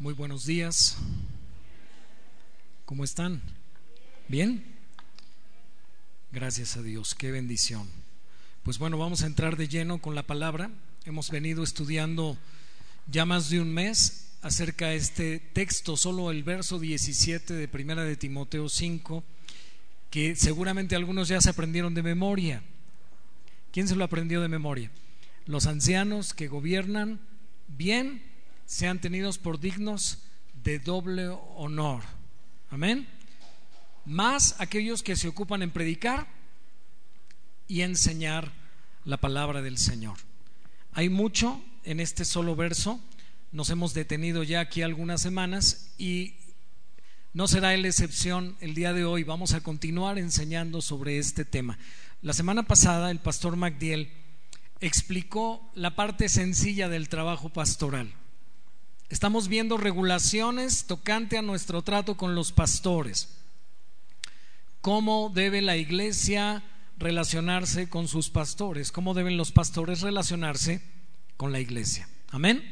Muy buenos días. ¿Cómo están? ¿Bien? Gracias a Dios, qué bendición. Pues bueno, vamos a entrar de lleno con la palabra. Hemos venido estudiando ya más de un mes acerca de este texto, solo el verso 17 de Primera de Timoteo 5, que seguramente algunos ya se aprendieron de memoria. ¿Quién se lo aprendió de memoria? Los ancianos que gobiernan bien sean tenidos por dignos de doble honor. Amén. Más aquellos que se ocupan en predicar y enseñar la palabra del Señor. Hay mucho en este solo verso. Nos hemos detenido ya aquí algunas semanas y no será la excepción el día de hoy. Vamos a continuar enseñando sobre este tema. La semana pasada el pastor MacDiel explicó la parte sencilla del trabajo pastoral. Estamos viendo regulaciones tocante a nuestro trato con los pastores. ¿Cómo debe la iglesia relacionarse con sus pastores? ¿Cómo deben los pastores relacionarse con la iglesia? Amén.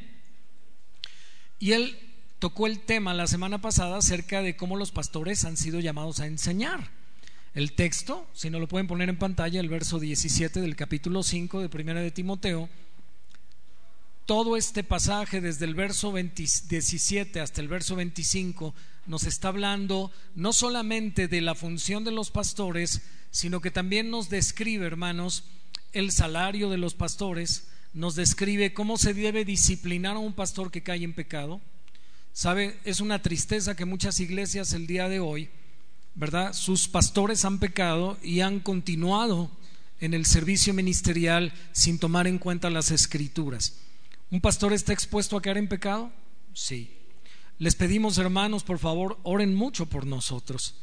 Y él tocó el tema la semana pasada acerca de cómo los pastores han sido llamados a enseñar. El texto, si no lo pueden poner en pantalla, el verso 17 del capítulo 5 de Primera de Timoteo, todo este pasaje desde el verso 17 hasta el verso 25 nos está hablando no solamente de la función de los pastores, sino que también nos describe, hermanos, el salario de los pastores, nos describe cómo se debe disciplinar a un pastor que cae en pecado. ¿Sabe? Es una tristeza que muchas iglesias el día de hoy, ¿verdad? Sus pastores han pecado y han continuado en el servicio ministerial sin tomar en cuenta las escrituras. ¿Un pastor está expuesto a caer en pecado? Sí. Les pedimos, hermanos, por favor, oren mucho por nosotros.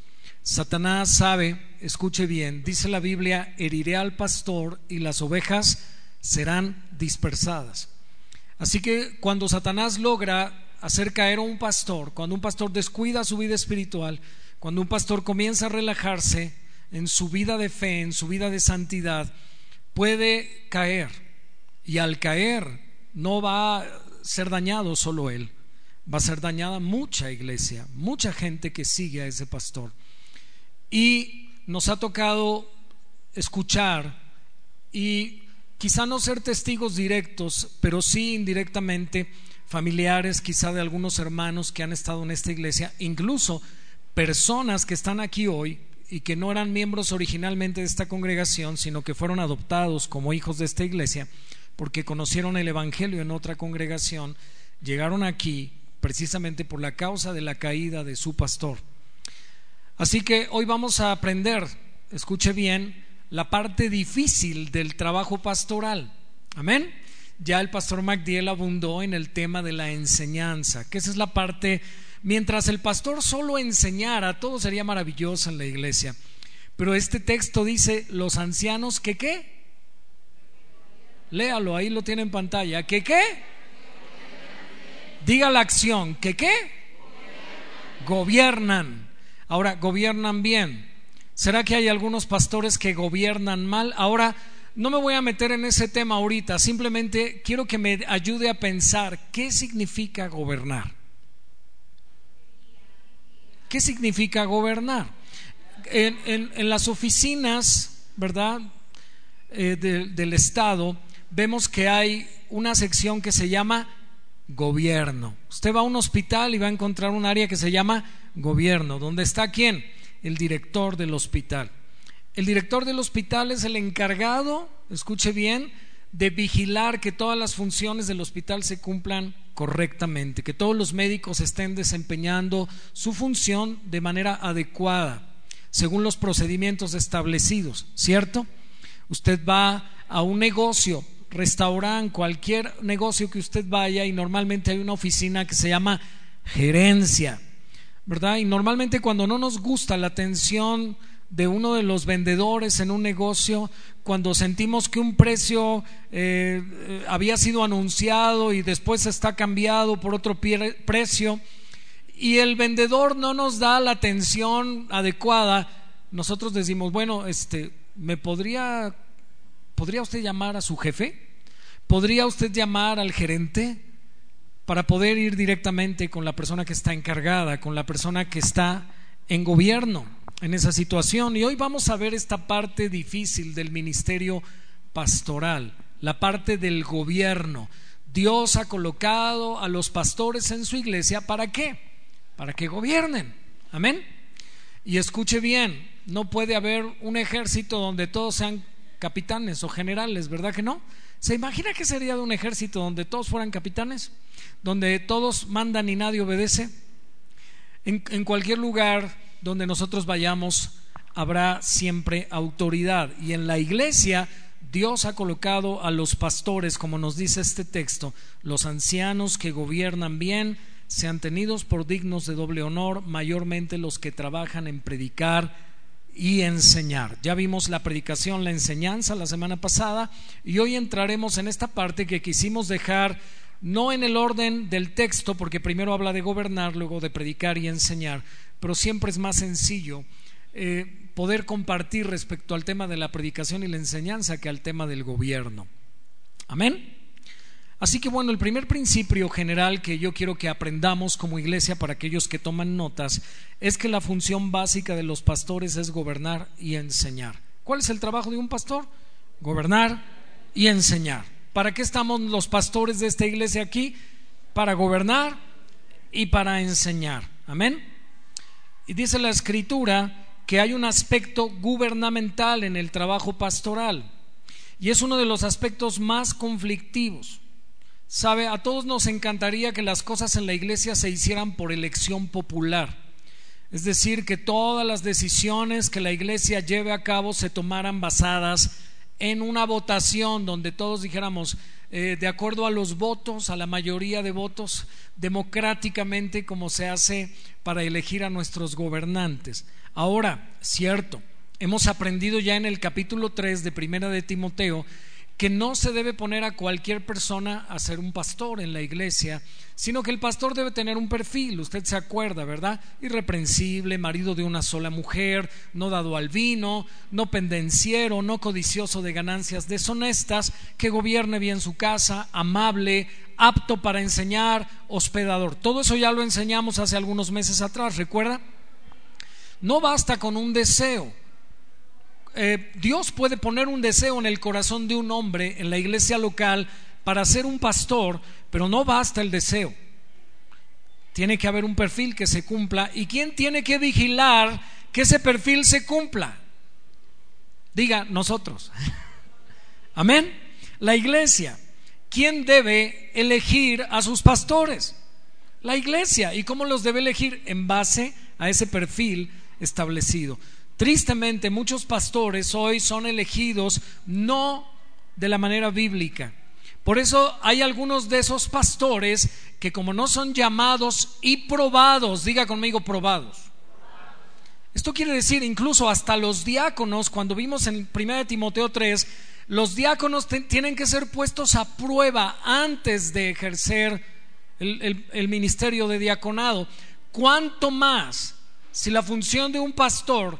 Satanás sabe, escuche bien, dice la Biblia, heriré al pastor y las ovejas serán dispersadas. Así que cuando Satanás logra hacer caer a un pastor, cuando un pastor descuida su vida espiritual, cuando un pastor comienza a relajarse en su vida de fe, en su vida de santidad, puede caer. Y al caer, no va a ser dañado solo él, va a ser dañada mucha iglesia, mucha gente que sigue a ese pastor. Y nos ha tocado escuchar y quizá no ser testigos directos, pero sí indirectamente familiares quizá de algunos hermanos que han estado en esta iglesia, incluso personas que están aquí hoy y que no eran miembros originalmente de esta congregación, sino que fueron adoptados como hijos de esta iglesia porque conocieron el Evangelio en otra congregación, llegaron aquí precisamente por la causa de la caída de su pastor. Así que hoy vamos a aprender, escuche bien, la parte difícil del trabajo pastoral. Amén. Ya el pastor MacDiel abundó en el tema de la enseñanza, que esa es la parte, mientras el pastor solo enseñara, todo sería maravilloso en la iglesia. Pero este texto dice, los ancianos que qué? Léalo, ahí lo tiene en pantalla. ¿Qué qué? Diga la acción. ¿Qué qué? Gobiernan. Ahora, gobiernan bien. ¿Será que hay algunos pastores que gobiernan mal? Ahora, no me voy a meter en ese tema ahorita, simplemente quiero que me ayude a pensar qué significa gobernar. ¿Qué significa gobernar? En, las oficinas, ¿verdad? Eh, del Estado, vemos que hay una sección que se llama gobierno. Usted va a un hospital y va a encontrar un área que se llama gobierno, donde está quién? El director del hospital. El director del hospital es el encargado, escuche bien, de vigilar que todas las funciones del hospital se cumplan correctamente, que todos los médicos estén desempeñando su función de manera adecuada, según los procedimientos establecidos, ¿cierto? Usted va a un negocio, restaurante, cualquier negocio que usted vaya y normalmente hay una oficina que se llama gerencia, ¿verdad? Y normalmente cuando no nos gusta la atención de uno de los vendedores en un negocio, cuando sentimos que un precio eh, eh, había sido anunciado y después está cambiado por otro precio y el vendedor no nos da la atención adecuada, nosotros decimos, bueno, este, ¿me podría ¿Podría usted llamar a su jefe? ¿Podría usted llamar al gerente? para poder ir directamente con la persona que está encargada, con la persona que está en gobierno en esa situación. Y hoy vamos a ver esta parte difícil del ministerio pastoral, la parte del gobierno. Dios ha colocado a los pastores en su iglesia para qué? Para que gobiernen. Amén. Y escuche bien, no puede haber un ejército donde todos sean capitanes o generales, ¿verdad que no? ¿Se imagina qué sería de un ejército donde todos fueran capitanes? Donde todos mandan y nadie obedece. En, en cualquier lugar donde nosotros vayamos habrá siempre autoridad. Y en la iglesia Dios ha colocado a los pastores, como nos dice este texto, los ancianos que gobiernan bien, sean tenidos por dignos de doble honor, mayormente los que trabajan en predicar y enseñar. Ya vimos la predicación, la enseñanza la semana pasada y hoy entraremos en esta parte que quisimos dejar no en el orden del texto, porque primero habla de gobernar, luego de predicar y enseñar, pero siempre es más sencillo eh, poder compartir respecto al tema de la predicación y la enseñanza que al tema del gobierno. Amén. Así que bueno, el primer principio general que yo quiero que aprendamos como iglesia para aquellos que toman notas es que la función básica de los pastores es gobernar y enseñar. ¿Cuál es el trabajo de un pastor? Gobernar y enseñar. ¿Para qué estamos los pastores de esta iglesia aquí? Para gobernar y para enseñar. Amén. Y dice la escritura que hay un aspecto gubernamental en el trabajo pastoral y es uno de los aspectos más conflictivos. Sabe, a todos nos encantaría que las cosas en la iglesia se hicieran por elección popular. Es decir, que todas las decisiones que la iglesia lleve a cabo se tomaran basadas en una votación donde todos dijéramos, eh, de acuerdo a los votos, a la mayoría de votos, democráticamente como se hace para elegir a nuestros gobernantes. Ahora, cierto, hemos aprendido ya en el capítulo 3 de Primera de Timoteo que no se debe poner a cualquier persona a ser un pastor en la iglesia, sino que el pastor debe tener un perfil, usted se acuerda, ¿verdad? Irreprensible, marido de una sola mujer, no dado al vino, no pendenciero, no codicioso de ganancias deshonestas, que gobierne bien su casa, amable, apto para enseñar, hospedador. Todo eso ya lo enseñamos hace algunos meses atrás, ¿recuerda? No basta con un deseo eh, Dios puede poner un deseo en el corazón de un hombre en la iglesia local para ser un pastor, pero no basta el deseo. Tiene que haber un perfil que se cumpla. ¿Y quién tiene que vigilar que ese perfil se cumpla? Diga, nosotros. Amén. La iglesia. ¿Quién debe elegir a sus pastores? La iglesia. ¿Y cómo los debe elegir? En base a ese perfil establecido. Tristemente, muchos pastores hoy son elegidos no de la manera bíblica. Por eso hay algunos de esos pastores que como no son llamados y probados, diga conmigo probados. Esto quiere decir incluso hasta los diáconos, cuando vimos en 1 Timoteo 3, los diáconos tienen que ser puestos a prueba antes de ejercer el, el ministerio de diaconado. ¿Cuánto más si la función de un pastor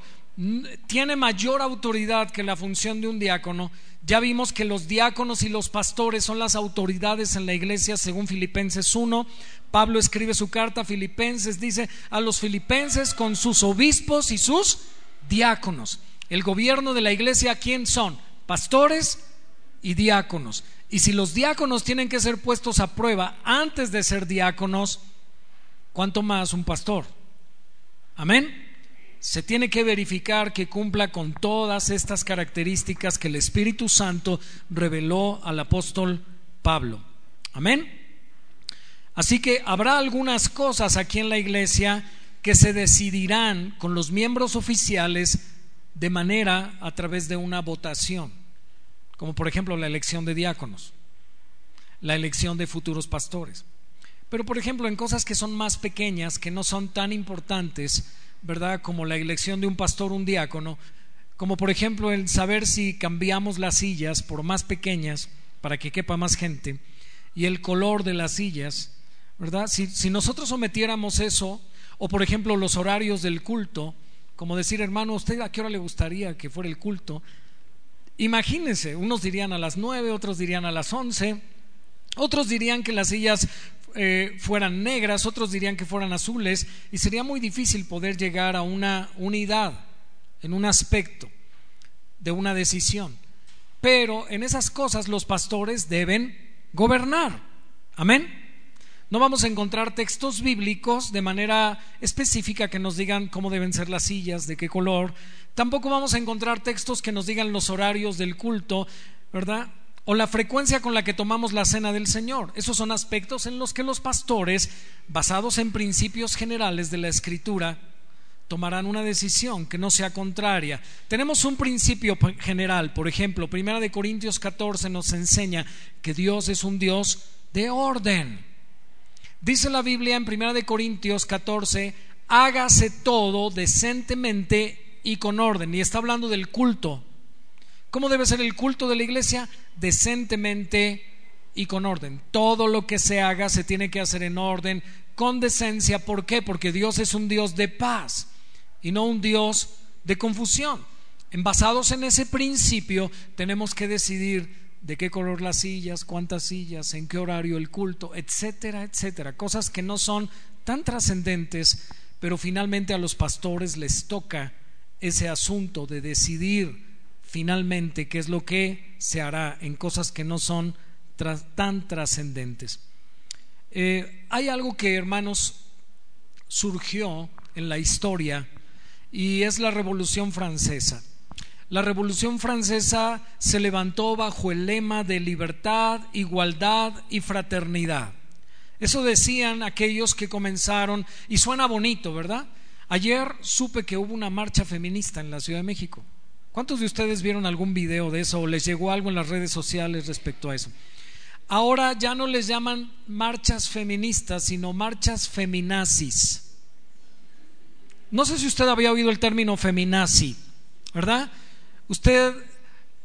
tiene mayor autoridad que la función de un diácono. Ya vimos que los diáconos y los pastores son las autoridades en la iglesia según Filipenses 1. Pablo escribe su carta a Filipenses, dice a los filipenses con sus obispos y sus diáconos. El gobierno de la iglesia, ¿quién son? Pastores y diáconos. Y si los diáconos tienen que ser puestos a prueba antes de ser diáconos, ¿cuánto más un pastor? Amén se tiene que verificar que cumpla con todas estas características que el Espíritu Santo reveló al apóstol Pablo. Amén. Así que habrá algunas cosas aquí en la iglesia que se decidirán con los miembros oficiales de manera a través de una votación, como por ejemplo la elección de diáconos, la elección de futuros pastores. Pero por ejemplo en cosas que son más pequeñas, que no son tan importantes, ¿verdad? Como la elección de un pastor, un diácono, como por ejemplo el saber si cambiamos las sillas por más pequeñas para que quepa más gente y el color de las sillas, ¿verdad? Si, si nosotros sometiéramos eso, o por ejemplo los horarios del culto, como decir, hermano, ¿usted a qué hora le gustaría que fuera el culto? Imagínense, unos dirían a las nueve, otros dirían a las once, otros dirían que las sillas eh, fueran negras, otros dirían que fueran azules, y sería muy difícil poder llegar a una unidad en un aspecto de una decisión. Pero en esas cosas los pastores deben gobernar. Amén. No vamos a encontrar textos bíblicos de manera específica que nos digan cómo deben ser las sillas, de qué color. Tampoco vamos a encontrar textos que nos digan los horarios del culto, ¿verdad? O la frecuencia con la que tomamos la cena del Señor. Esos son aspectos en los que los pastores, basados en principios generales de la Escritura, tomarán una decisión que no sea contraria. Tenemos un principio general, por ejemplo, Primera de Corintios 14 nos enseña que Dios es un Dios de orden. Dice la Biblia en 1 Corintios 14, hágase todo decentemente y con orden. Y está hablando del culto. ¿Cómo debe ser el culto de la iglesia? Decentemente y con orden. Todo lo que se haga se tiene que hacer en orden, con decencia. ¿Por qué? Porque Dios es un Dios de paz y no un Dios de confusión. En basados en ese principio, tenemos que decidir de qué color las sillas, cuántas sillas, en qué horario el culto, etcétera, etcétera. Cosas que no son tan trascendentes, pero finalmente a los pastores les toca ese asunto de decidir finalmente qué es lo que se hará en cosas que no son tan trascendentes. Eh, hay algo que, hermanos, surgió en la historia y es la Revolución Francesa. La Revolución Francesa se levantó bajo el lema de libertad, igualdad y fraternidad. Eso decían aquellos que comenzaron, y suena bonito, ¿verdad? Ayer supe que hubo una marcha feminista en la Ciudad de México. ¿Cuántos de ustedes vieron algún video de eso o les llegó algo en las redes sociales respecto a eso? Ahora ya no les llaman marchas feministas, sino marchas feminazis. No sé si usted había oído el término feminazi, ¿verdad? Usted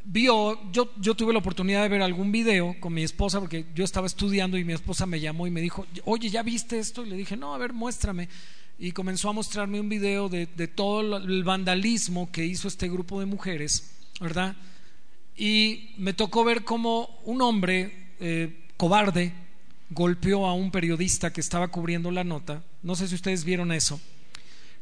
vio, yo, yo tuve la oportunidad de ver algún video con mi esposa, porque yo estaba estudiando y mi esposa me llamó y me dijo, oye, ¿ya viste esto? Y le dije, no, a ver, muéstrame. Y comenzó a mostrarme un video de, todo el vandalismo que hizo este grupo de mujeres, ¿verdad? Y me tocó ver cómo un hombre eh, cobarde golpeó a un periodista que estaba cubriendo la nota. No sé si ustedes vieron eso.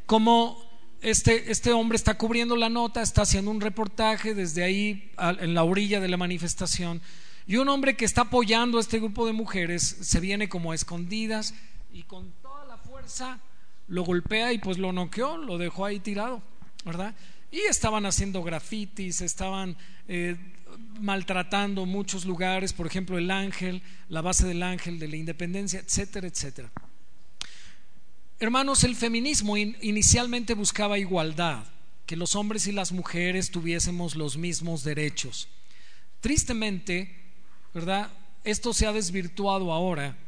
Cómo este, este, hombre está cubriendo la nota, está haciendo un reportaje desde ahí en la orilla de la manifestación. Y un hombre que está apoyando a este grupo de mujeres se viene como a escondidas y con toda la fuerza lo golpea y pues lo noqueó, lo dejó ahí tirado, ¿verdad? Y estaban haciendo grafitis, estaban eh, maltratando muchos lugares, por ejemplo el ángel, la base del ángel de la independencia, etcétera, etcétera. Hermanos, el feminismo inicialmente buscaba igualdad, que los hombres y las mujeres tuviésemos los mismos derechos. Tristemente, ¿verdad? Esto se ha desvirtuado ahora,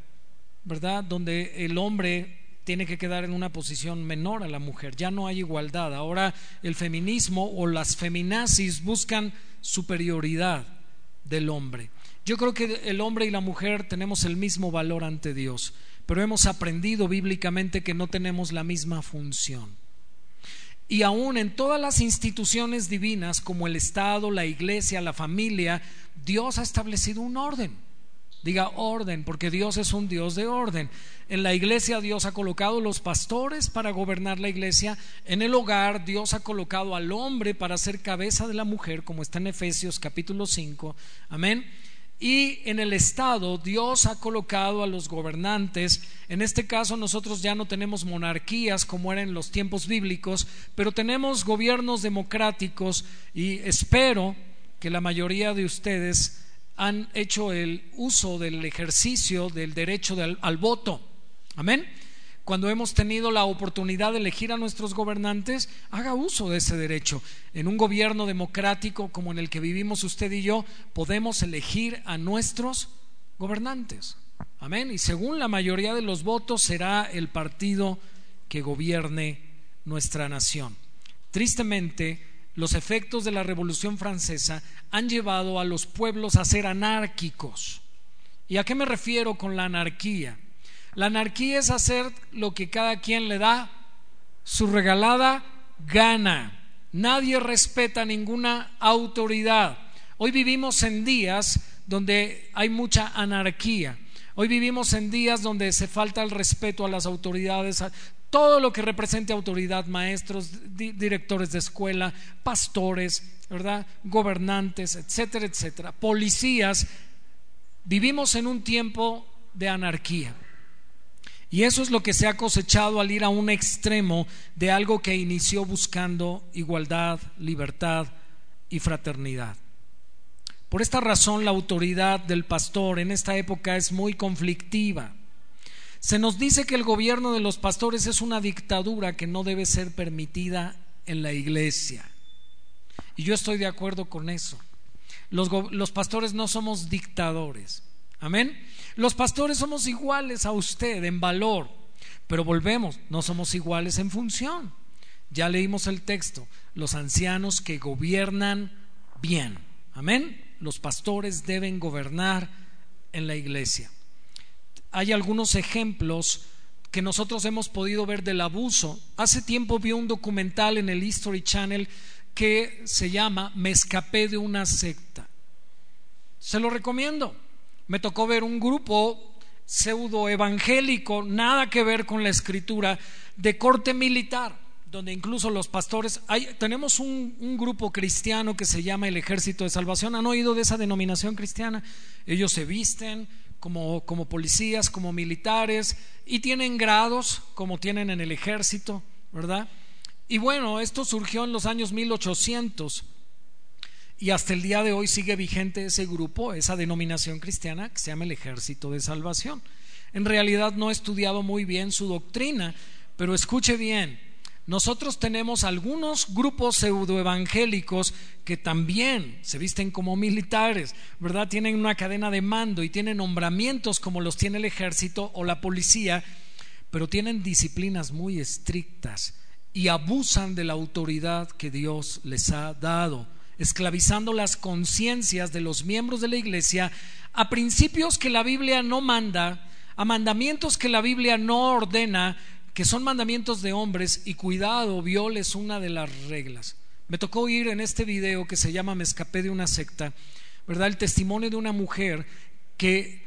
¿verdad? Donde el hombre tiene que quedar en una posición menor a la mujer. Ya no hay igualdad. Ahora el feminismo o las feminazis buscan superioridad del hombre. Yo creo que el hombre y la mujer tenemos el mismo valor ante Dios pero hemos aprendido bíblicamente que no tenemos la misma función. Y aún en todas las instituciones divinas, como el Estado, la iglesia, la familia, Dios ha establecido un orden. Diga orden, porque Dios es un Dios de orden. En la iglesia Dios ha colocado los pastores para gobernar la iglesia. En el hogar Dios ha colocado al hombre para ser cabeza de la mujer, como está en Efesios capítulo 5. Amén. Y en el Estado Dios ha colocado a los gobernantes, en este caso nosotros ya no tenemos monarquías como eran en los tiempos bíblicos, pero tenemos gobiernos democráticos y espero que la mayoría de ustedes han hecho el uso del ejercicio del derecho al voto. Amén cuando hemos tenido la oportunidad de elegir a nuestros gobernantes, haga uso de ese derecho. En un gobierno democrático como en el que vivimos usted y yo, podemos elegir a nuestros gobernantes. Amén. Y según la mayoría de los votos será el partido que gobierne nuestra nación. Tristemente, los efectos de la Revolución Francesa han llevado a los pueblos a ser anárquicos. ¿Y a qué me refiero con la anarquía? La anarquía es hacer lo que cada quien le da su regalada gana. Nadie respeta ninguna autoridad. Hoy vivimos en días donde hay mucha anarquía. Hoy vivimos en días donde se falta el respeto a las autoridades, todo lo que represente autoridad, maestros, directores de escuela, pastores, ¿verdad? Gobernantes, etcétera, etcétera, policías. Vivimos en un tiempo de anarquía. Y eso es lo que se ha cosechado al ir a un extremo de algo que inició buscando igualdad, libertad y fraternidad. Por esta razón la autoridad del pastor en esta época es muy conflictiva. Se nos dice que el gobierno de los pastores es una dictadura que no debe ser permitida en la iglesia. Y yo estoy de acuerdo con eso. Los, pastores no somos dictadores. Amén. Los pastores somos iguales a usted en valor, pero volvemos, no somos iguales en función. Ya leímos el texto, los ancianos que gobiernan bien. Amén. Los pastores deben gobernar en la iglesia. Hay algunos ejemplos que nosotros hemos podido ver del abuso. Hace tiempo vi un documental en el History Channel que se llama Me escapé de una secta. Se lo recomiendo me tocó ver un grupo pseudo evangélico, nada que ver con la escritura, de corte militar, donde incluso los pastores, tenemos un, grupo cristiano que se llama el Ejército de Salvación, ¿han oído de esa denominación cristiana? Ellos se visten como, como policías, como militares, y tienen grados como tienen en el ejército, ¿verdad? Y bueno, esto surgió en los años 1800 y hasta el día de hoy sigue vigente ese grupo, esa denominación cristiana que se llama el Ejército de Salvación. En realidad no he estudiado muy bien su doctrina, pero escuche bien, nosotros tenemos algunos grupos pseudoevangélicos que también se visten como militares, ¿verdad? Tienen una cadena de mando y tienen nombramientos como los tiene el ejército o la policía, pero tienen disciplinas muy estrictas y abusan de la autoridad que Dios les ha dado esclavizando las conciencias de los miembros de la iglesia a principios que la Biblia no manda, a mandamientos que la Biblia no ordena, que son mandamientos de hombres y cuidado, violes una de las reglas. Me tocó oír en este video que se llama Me escapé de una secta, ¿verdad? El testimonio de una mujer que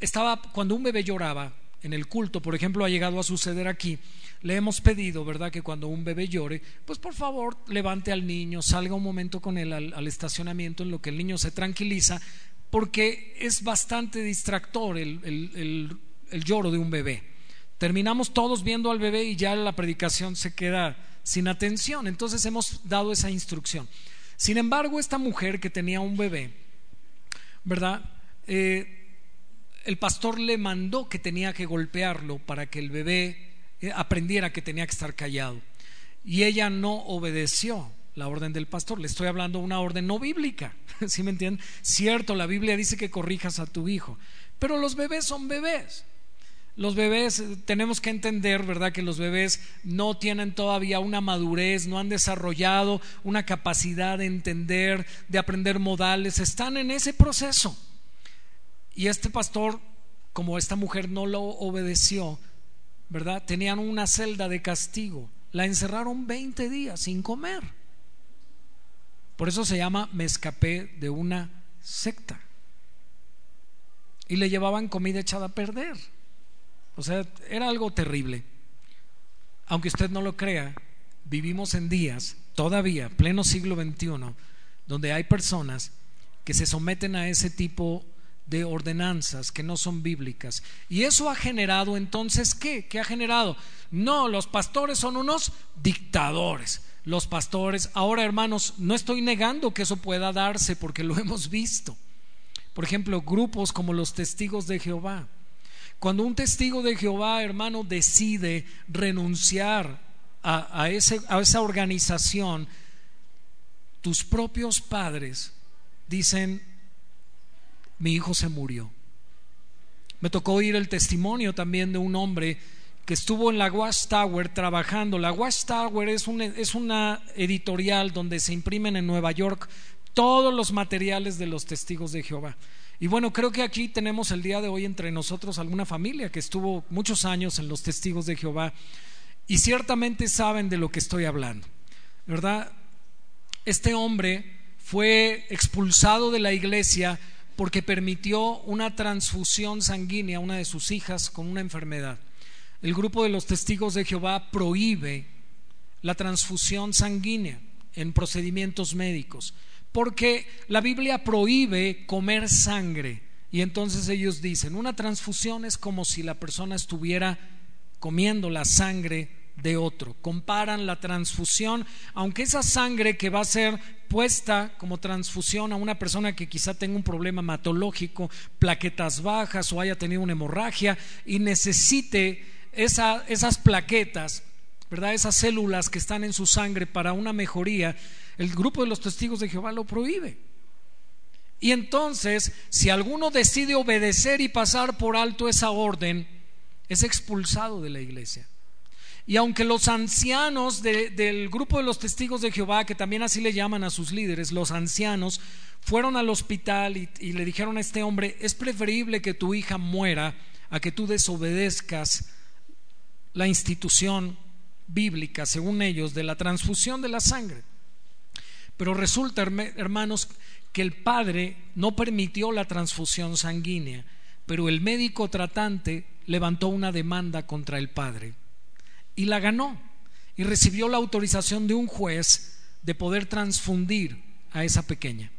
estaba, cuando un bebé lloraba en el culto, por ejemplo, ha llegado a suceder aquí, le hemos pedido, ¿verdad?, que cuando un bebé llore, pues por favor levante al niño, salga un momento con él al, estacionamiento en lo que el niño se tranquiliza, porque es bastante distractor el, el lloro de un bebé. Terminamos todos viendo al bebé y ya la predicación se queda sin atención. Entonces hemos dado esa instrucción. Sin embargo, esta mujer que tenía un bebé, ¿verdad? Eh, el pastor le mandó que tenía que golpearlo para que el bebé eh, aprendiera que tenía que estar callado. Y ella no obedeció la orden del pastor. Le estoy hablando una orden no bíblica. ¿Sí me entienden? Cierto, la Biblia dice que corrijas a tu hijo, pero los bebés son bebés. Los bebés, eh, tenemos que entender, ¿verdad? Que los bebés no tienen todavía una madurez, no han desarrollado una capacidad de entender, de aprender modales, están en ese proceso. Y este pastor, como esta mujer no lo obedeció, ¿verdad? Tenían una celda de castigo. La encerraron 20 días sin comer. Por eso se llama me escapé de una secta. Y le llevaban comida echada a perder. O sea, era algo terrible. Aunque usted no lo crea, vivimos en días, todavía, pleno siglo XXI, donde hay personas que se someten a ese tipo de ordenanzas que no son bíblicas. Y eso ha generado entonces, ¿qué? ¿Qué ha generado? No, los pastores son unos dictadores. Los pastores, ahora hermanos, no estoy negando que eso pueda darse porque lo hemos visto. Por ejemplo, grupos como los testigos de Jehová. Cuando un testigo de Jehová, hermano, decide renunciar a, a, ese, a esa organización, tus propios padres dicen, mi hijo se murió. Me tocó oír el testimonio también de un hombre que estuvo en la Watchtower trabajando. La Watchtower es es una editorial donde se imprimen en Nueva York todos los materiales de los testigos de Jehová. Y bueno, creo que aquí tenemos el día de hoy entre nosotros alguna familia que estuvo muchos años en los testigos de Jehová y ciertamente saben de lo que estoy hablando, ¿verdad? Este hombre fue expulsado de la iglesia porque permitió una transfusión sanguínea a una de sus hijas con una enfermedad. El grupo de los testigos de Jehová prohíbe la transfusión sanguínea en procedimientos médicos, porque la Biblia prohíbe comer sangre. Y entonces ellos dicen, una transfusión es como si la persona estuviera comiendo la sangre de otro. Comparan la transfusión, aunque esa sangre que va a ser puesta como transfusión a una persona que quizá tenga un problema hematológico, plaquetas bajas o haya tenido una hemorragia y necesite esas plaquetas, ¿verdad? Esas células que están en su sangre para una mejoría, el grupo de los testigos de Jehová lo prohíbe. Y entonces, si alguno decide obedecer y pasar por alto esa orden, es expulsado de la iglesia. Y aunque los ancianos del grupo de los testigos de Jehová, que también así le llaman a sus líderes, los ancianos, fueron al hospital y, le dijeron a este hombre, es preferible que tu hija muera a que tú desobedezcas la institución bíblica, según ellos, de la transfusión de la sangre. Pero resulta, hermanos, que el padre no permitió la transfusión sanguínea, pero el médico tratante levantó una demanda contra el padre y la ganó y recibió la autorización de un juez de poder transfundir a esa pequeña.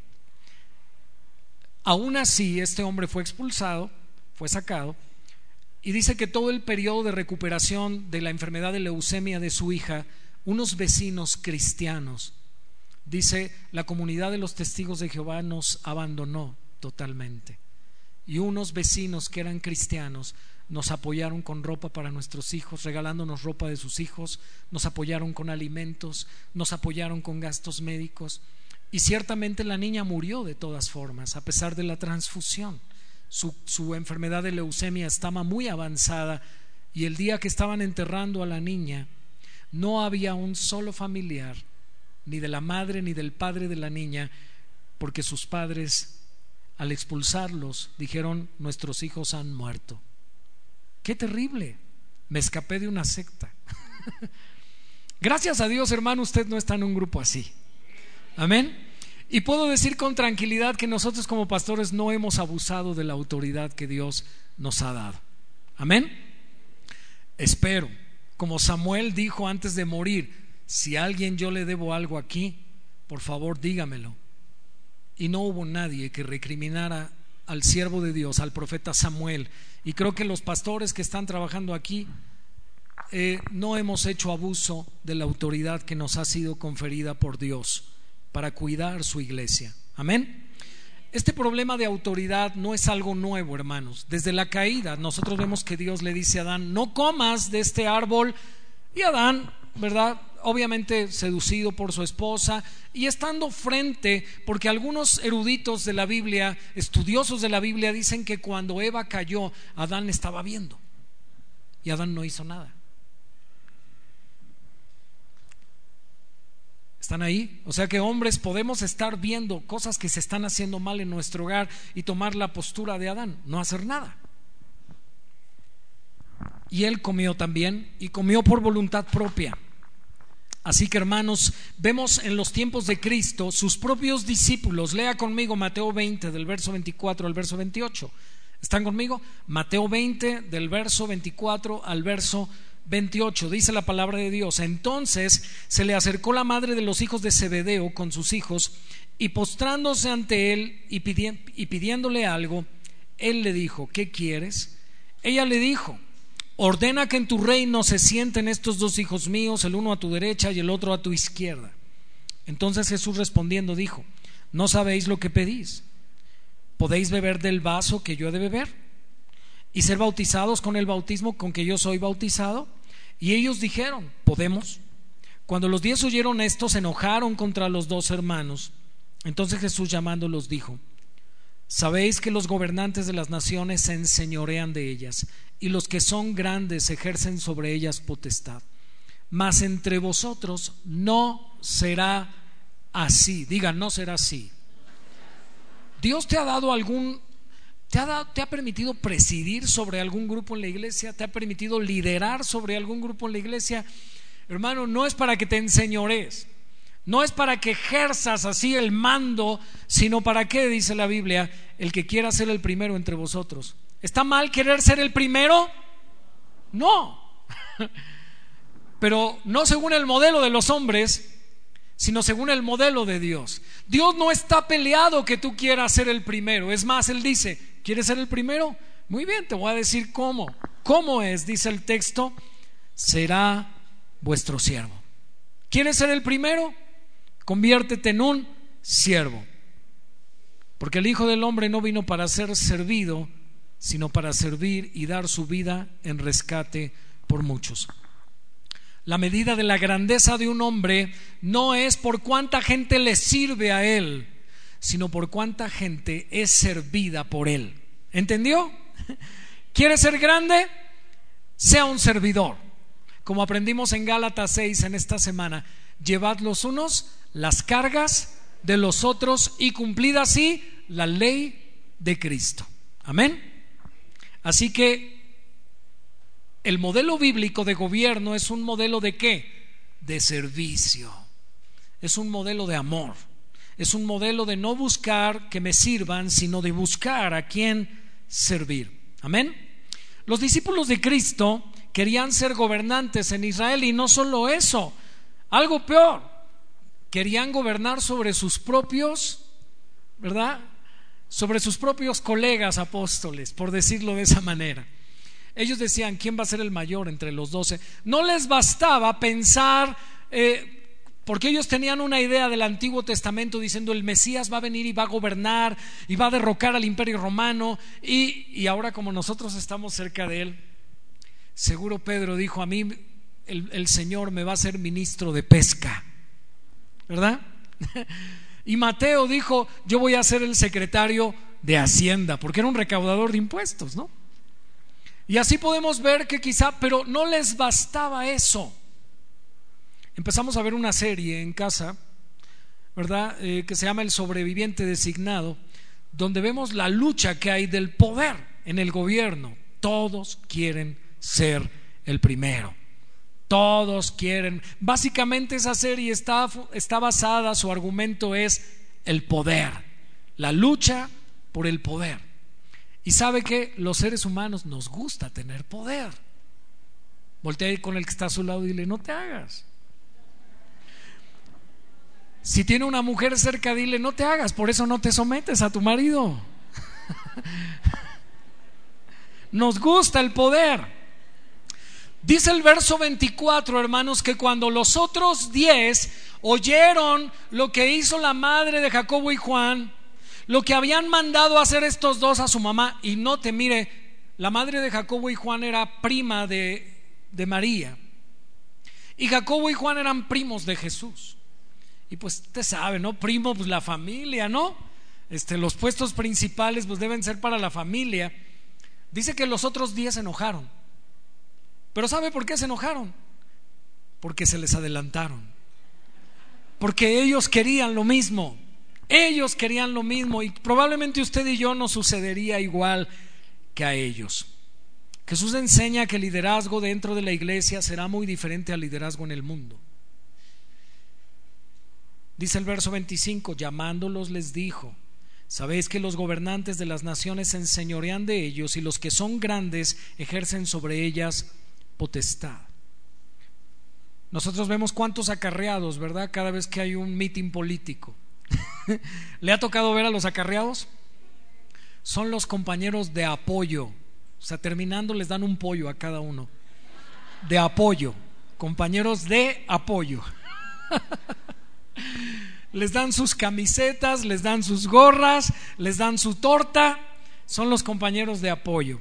Aún así, este hombre fue expulsado, fue sacado, y dice que todo el periodo de recuperación de la enfermedad de leucemia de su hija, unos vecinos cristianos, dice, la comunidad de los testigos de Jehová nos abandonó totalmente. Y unos vecinos que eran cristianos nos apoyaron con ropa para nuestros hijos, regalándonos ropa de sus hijos, nos apoyaron con alimentos, nos apoyaron con gastos médicos. Y ciertamente la niña murió de todas formas, a pesar de la transfusión. Su, su, enfermedad de leucemia estaba muy avanzada y el día que estaban enterrando a la niña, no había un solo familiar, ni de la madre ni del padre de la niña, porque sus padres, al expulsarlos, dijeron, nuestros hijos han muerto. Qué terrible. Me escapé de una secta. Gracias a Dios, hermano, usted no está en un grupo así. Amén. Y puedo decir con tranquilidad que nosotros como pastores no hemos abusado de la autoridad que Dios nos ha dado. Amén. Espero, como Samuel dijo antes de morir, si a alguien yo le debo algo aquí, por favor dígamelo. Y no hubo nadie que recriminara al siervo de Dios, al profeta Samuel. Y creo que los pastores que están trabajando aquí eh, no hemos hecho abuso de la autoridad que nos ha sido conferida por Dios para cuidar su iglesia. Amén. Este problema de autoridad no es algo nuevo, hermanos. Desde la caída nosotros vemos que Dios le dice a Adán, no comas de este árbol. Y Adán, ¿verdad? Obviamente seducido por su esposa y estando frente, porque algunos eruditos de la Biblia, estudiosos de la Biblia, dicen que cuando Eva cayó, Adán estaba viendo y Adán no hizo nada. ¿Están ahí? O sea que hombres podemos estar viendo cosas que se están haciendo mal en nuestro hogar y tomar la postura de Adán, no hacer nada. Y él comió también y comió por voluntad propia. Así que hermanos, vemos en los tiempos de Cristo sus propios discípulos. Lea conmigo Mateo 20 del verso 24 al verso 28. ¿Están conmigo? Mateo 20 del verso 24 al verso 28. Dice la palabra de Dios. Entonces se le acercó la madre de los hijos de Zebedeo con sus hijos y postrándose ante él y, pidiéndole algo, él le dijo, ¿qué quieres? Ella le dijo, ordena que en tu reino se sienten estos dos hijos míos, el uno a tu derecha y el otro a tu izquierda. Entonces Jesús respondiendo dijo, no sabéis lo que pedís. ¿Podéis beber del vaso que yo he de beber? ¿Y ser bautizados con el bautismo con que yo soy bautizado? Y ellos dijeron, podemos. Cuando los diez oyeron esto, se enojaron contra los dos hermanos. Entonces Jesús llamándolos dijo, Sabéis que los gobernantes de las naciones se enseñorean de ellas, y los que son grandes ejercen sobre ellas potestad. Mas entre vosotros no será así. Diga, no será así. Dios te ha dado algún, te ha, te ha permitido presidir sobre algún grupo en la iglesia, te ha permitido liderar sobre algún grupo en la iglesia. Hermano, no es para que te enseñores, No es para que ejerzas así el mando, sino para qué, dice la Biblia, el que quiera ser el primero entre vosotros. ¿Está mal querer ser el primero? No. Pero no según el modelo de los hombres, sino según el modelo de Dios. Dios no está peleado que tú quieras ser el primero. Es más, Él dice, ¿quieres ser el primero? Muy bien, te voy a decir cómo. ¿Cómo es? Dice el texto, será vuestro siervo. ¿Quieres ser el primero? Conviértete en un siervo. Porque el Hijo del Hombre no vino para ser servido, sino para servir y dar su vida en rescate por muchos. La medida de la grandeza de un hombre no es por cuánta gente le sirve a él, sino por cuánta gente es servida por él. ¿Entendió? ¿Quiere ser grande? Sea un servidor. Como aprendimos en Gálatas 6 en esta semana, llevad los unos las cargas de los otros y cumplid así la ley de Cristo. Amén. Así que el modelo bíblico de gobierno es un modelo de qué? De servicio. Es un modelo de amor. Es un modelo de no buscar que me sirvan, sino de buscar a quien servir. Amén. Los discípulos de Cristo querían ser gobernantes en Israel y no solo eso, algo peor, querían gobernar sobre sus propios, ¿verdad? Sobre sus propios colegas apóstoles, por decirlo de esa manera. Ellos decían, ¿quién va a ser el mayor entre los doce? No les bastaba pensar, eh, porque ellos tenían una idea del Antiguo Testamento diciendo, el Mesías va a venir y va a gobernar y va a derrocar al imperio romano, y, y ahora como nosotros estamos cerca de él, seguro Pedro dijo, a mí el, el Señor me va a ser ministro de pesca. ¿Verdad? Y Mateo dijo, yo voy a ser el secretario de Hacienda, porque era un recaudador de impuestos, ¿no? Y así podemos ver que quizá, pero no les bastaba eso. Empezamos a ver una serie en casa, ¿verdad? Eh, que se llama El sobreviviente designado, donde vemos la lucha que hay del poder en el gobierno. Todos quieren ser el primero. Todos quieren. Básicamente esa serie está, está basada, su argumento es el poder, la lucha por el poder. Y sabe que los seres humanos nos gusta tener poder. Voltea ahí con el que está a su lado y dile, no te hagas. Si tiene una mujer cerca, dile, no te hagas, por eso no te sometes a tu marido. Nos gusta el poder. Dice el verso 24, hermanos, que cuando los otros diez oyeron lo que hizo la madre de Jacobo y Juan, lo que habían mandado hacer estos dos a su mamá, y no te mire, la madre de Jacobo y Juan era prima de, de María, y Jacobo y Juan eran primos de Jesús. Y pues usted sabe, ¿no? Primo, pues la familia, ¿no? Este, los puestos principales pues deben ser para la familia. Dice que los otros diez se enojaron pero ¿sabe por qué se enojaron? Porque se les adelantaron. Porque ellos querían lo mismo. Ellos querían lo mismo y probablemente usted y yo no sucedería igual que a ellos. Jesús enseña que el liderazgo dentro de la iglesia será muy diferente al liderazgo en el mundo. Dice el verso 25, llamándolos les dijo, Sabéis que los gobernantes de las naciones se enseñorean de ellos y los que son grandes ejercen sobre ellas potestad. Nosotros vemos cuántos acarreados, ¿verdad? Cada vez que hay un mitin político. ¿Le ha tocado ver a los acarreados? Son los compañeros de apoyo. O sea, terminando les dan un pollo a cada uno. De apoyo. Compañeros de apoyo. les dan sus camisetas, les dan sus gorras, les dan su torta. Son los compañeros de apoyo.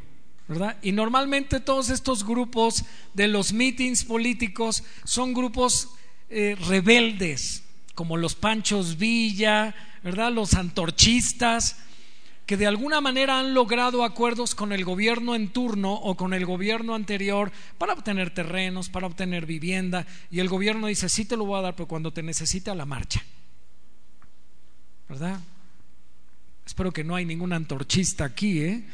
Y normalmente todos estos grupos de los meetings políticos son grupos eh, rebeldes, como los Panchos Villa, ¿verdad? Los antorchistas, que de alguna manera han logrado acuerdos con el gobierno en turno o con el gobierno anterior para obtener terrenos, para obtener vivienda, y el gobierno dice, sí te lo voy a dar, pero cuando te necesite a la marcha. ¿Verdad? Espero que no hay ningún antorchista aquí, ¿eh?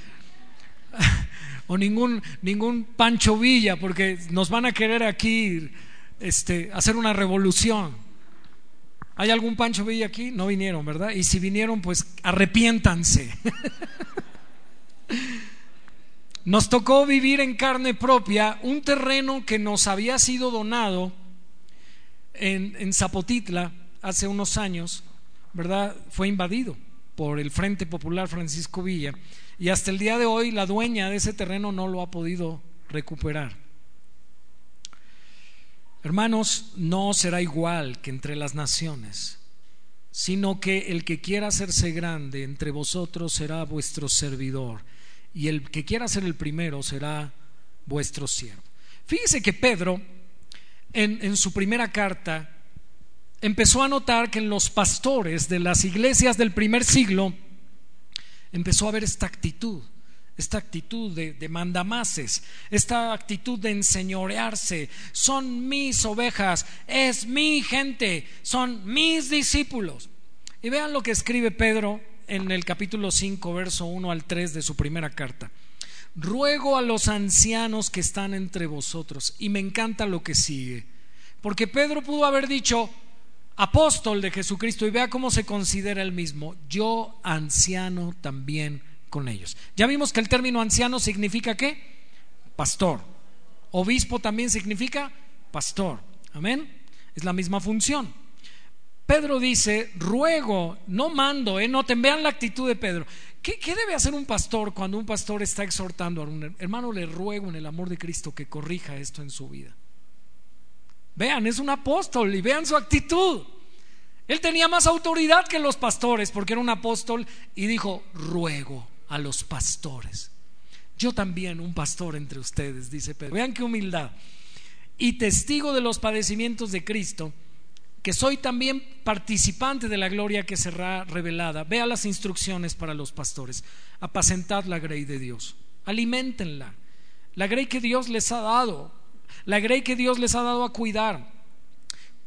o ningún, ningún Pancho Villa, porque nos van a querer aquí este, hacer una revolución. ¿Hay algún Pancho Villa aquí? No vinieron, ¿verdad? Y si vinieron, pues arrepiéntanse. Nos tocó vivir en carne propia un terreno que nos había sido donado en, en Zapotitla hace unos años, ¿verdad? Fue invadido por el Frente Popular Francisco Villa y hasta el día de hoy la dueña de ese terreno no lo ha podido recuperar. Hermanos, no será igual que entre las naciones, sino que el que quiera hacerse grande entre vosotros será vuestro servidor, y el que quiera ser el primero será vuestro siervo. Fíjese que Pedro, en, en su primera carta, empezó a notar que en los pastores de las iglesias del primer siglo empezó a ver esta actitud esta actitud de, mandamases, esta actitud de enseñorearse. Son mis ovejas, es mi gente, son mis discípulos. Y vean lo que escribe Pedro en el capítulo 5, verso 1 al 3 de su primera carta. Ruego a los ancianos que están entre vosotros. Y me encanta lo que sigue. Porque Pedro pudo haber dicho, apóstol de Jesucristo, y vea cómo se considera el mismo, yo anciano también con ellos. Ya vimos que el término anciano significa qué? Pastor. Obispo también significa pastor. Amén. Es la misma función. Pedro dice, ruego, no mando, ¿eh? noten, vean la actitud de Pedro. ¿Qué, ¿Qué, debe hacer un pastor cuando un pastor está exhortando a un hermano? Le ruego en el amor de Cristo que corrija esto en su vida. Vean, es un apóstol y vean su actitud. Él tenía más autoridad que los pastores porque era un apóstol y dijo, ruego a los pastores. Yo también, un pastor entre ustedes, dice Pedro. Vean qué humildad. Y testigo de los padecimientos de Cristo, que soy también participante de la gloria que será revelada. Vea las instrucciones para los pastores. Apacentad la grey de Dios. Alimentenla. La grey que Dios les ha dado. La grey que Dios les ha dado a cuidar.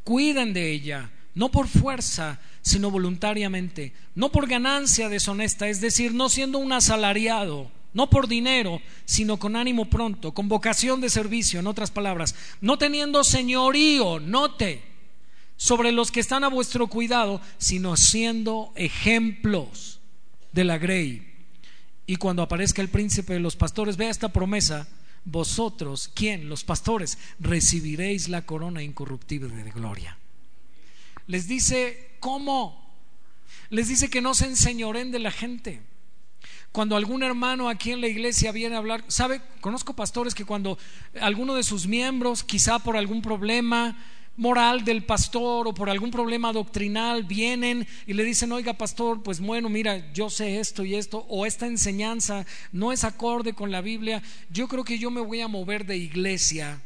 Cuiden de ella, no por fuerza, sino voluntariamente, no por ganancia deshonesta, es decir, no siendo un asalariado, no por dinero, sino con ánimo pronto, con vocación de servicio, en otras palabras, no teniendo señorío, note, sobre los que están a vuestro cuidado, sino siendo ejemplos de la grey. Y cuando aparezca el príncipe de los pastores, vea esta promesa, vosotros, ¿quién? Los pastores, recibiréis la corona incorruptible de gloria. Les dice ¿Cómo? Les dice que no se enseñoren de la gente. Cuando algún hermano aquí en la iglesia viene a hablar, ¿sabe? Conozco pastores que cuando alguno de sus miembros, quizá por algún problema moral del pastor o por algún problema doctrinal, vienen y le dicen, oiga pastor, pues bueno, mira, yo sé esto y esto, o esta enseñanza no es acorde con la Biblia, yo creo que yo me voy a mover de iglesia.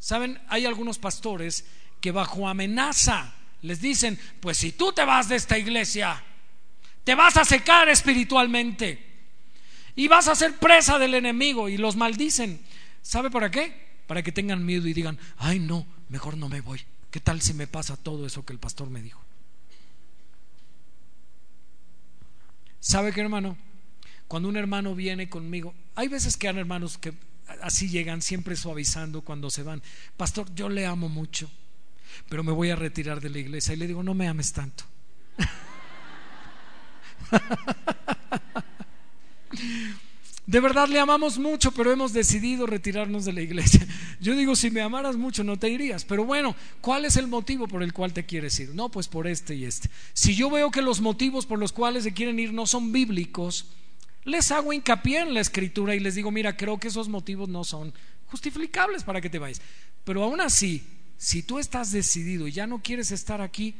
¿Saben? Hay algunos pastores que bajo amenaza les dicen, pues si tú te vas de esta iglesia, te vas a secar espiritualmente y vas a ser presa del enemigo y los maldicen. ¿Sabe para qué? Para que tengan miedo y digan, ay no, mejor no me voy. ¿Qué tal si me pasa todo eso que el pastor me dijo? ¿Sabe qué hermano? Cuando un hermano viene conmigo, hay veces que hay hermanos que así llegan siempre suavizando cuando se van. Pastor, yo le amo mucho pero me voy a retirar de la iglesia. Y le digo, no me ames tanto. De verdad le amamos mucho, pero hemos decidido retirarnos de la iglesia. Yo digo, si me amaras mucho no te irías. Pero bueno, ¿cuál es el motivo por el cual te quieres ir? No, pues por este y este. Si yo veo que los motivos por los cuales se quieren ir no son bíblicos, les hago hincapié en la escritura y les digo, mira, creo que esos motivos no son justificables para que te vayas. Pero aún así, si tú estás decidido y ya no quieres estar aquí,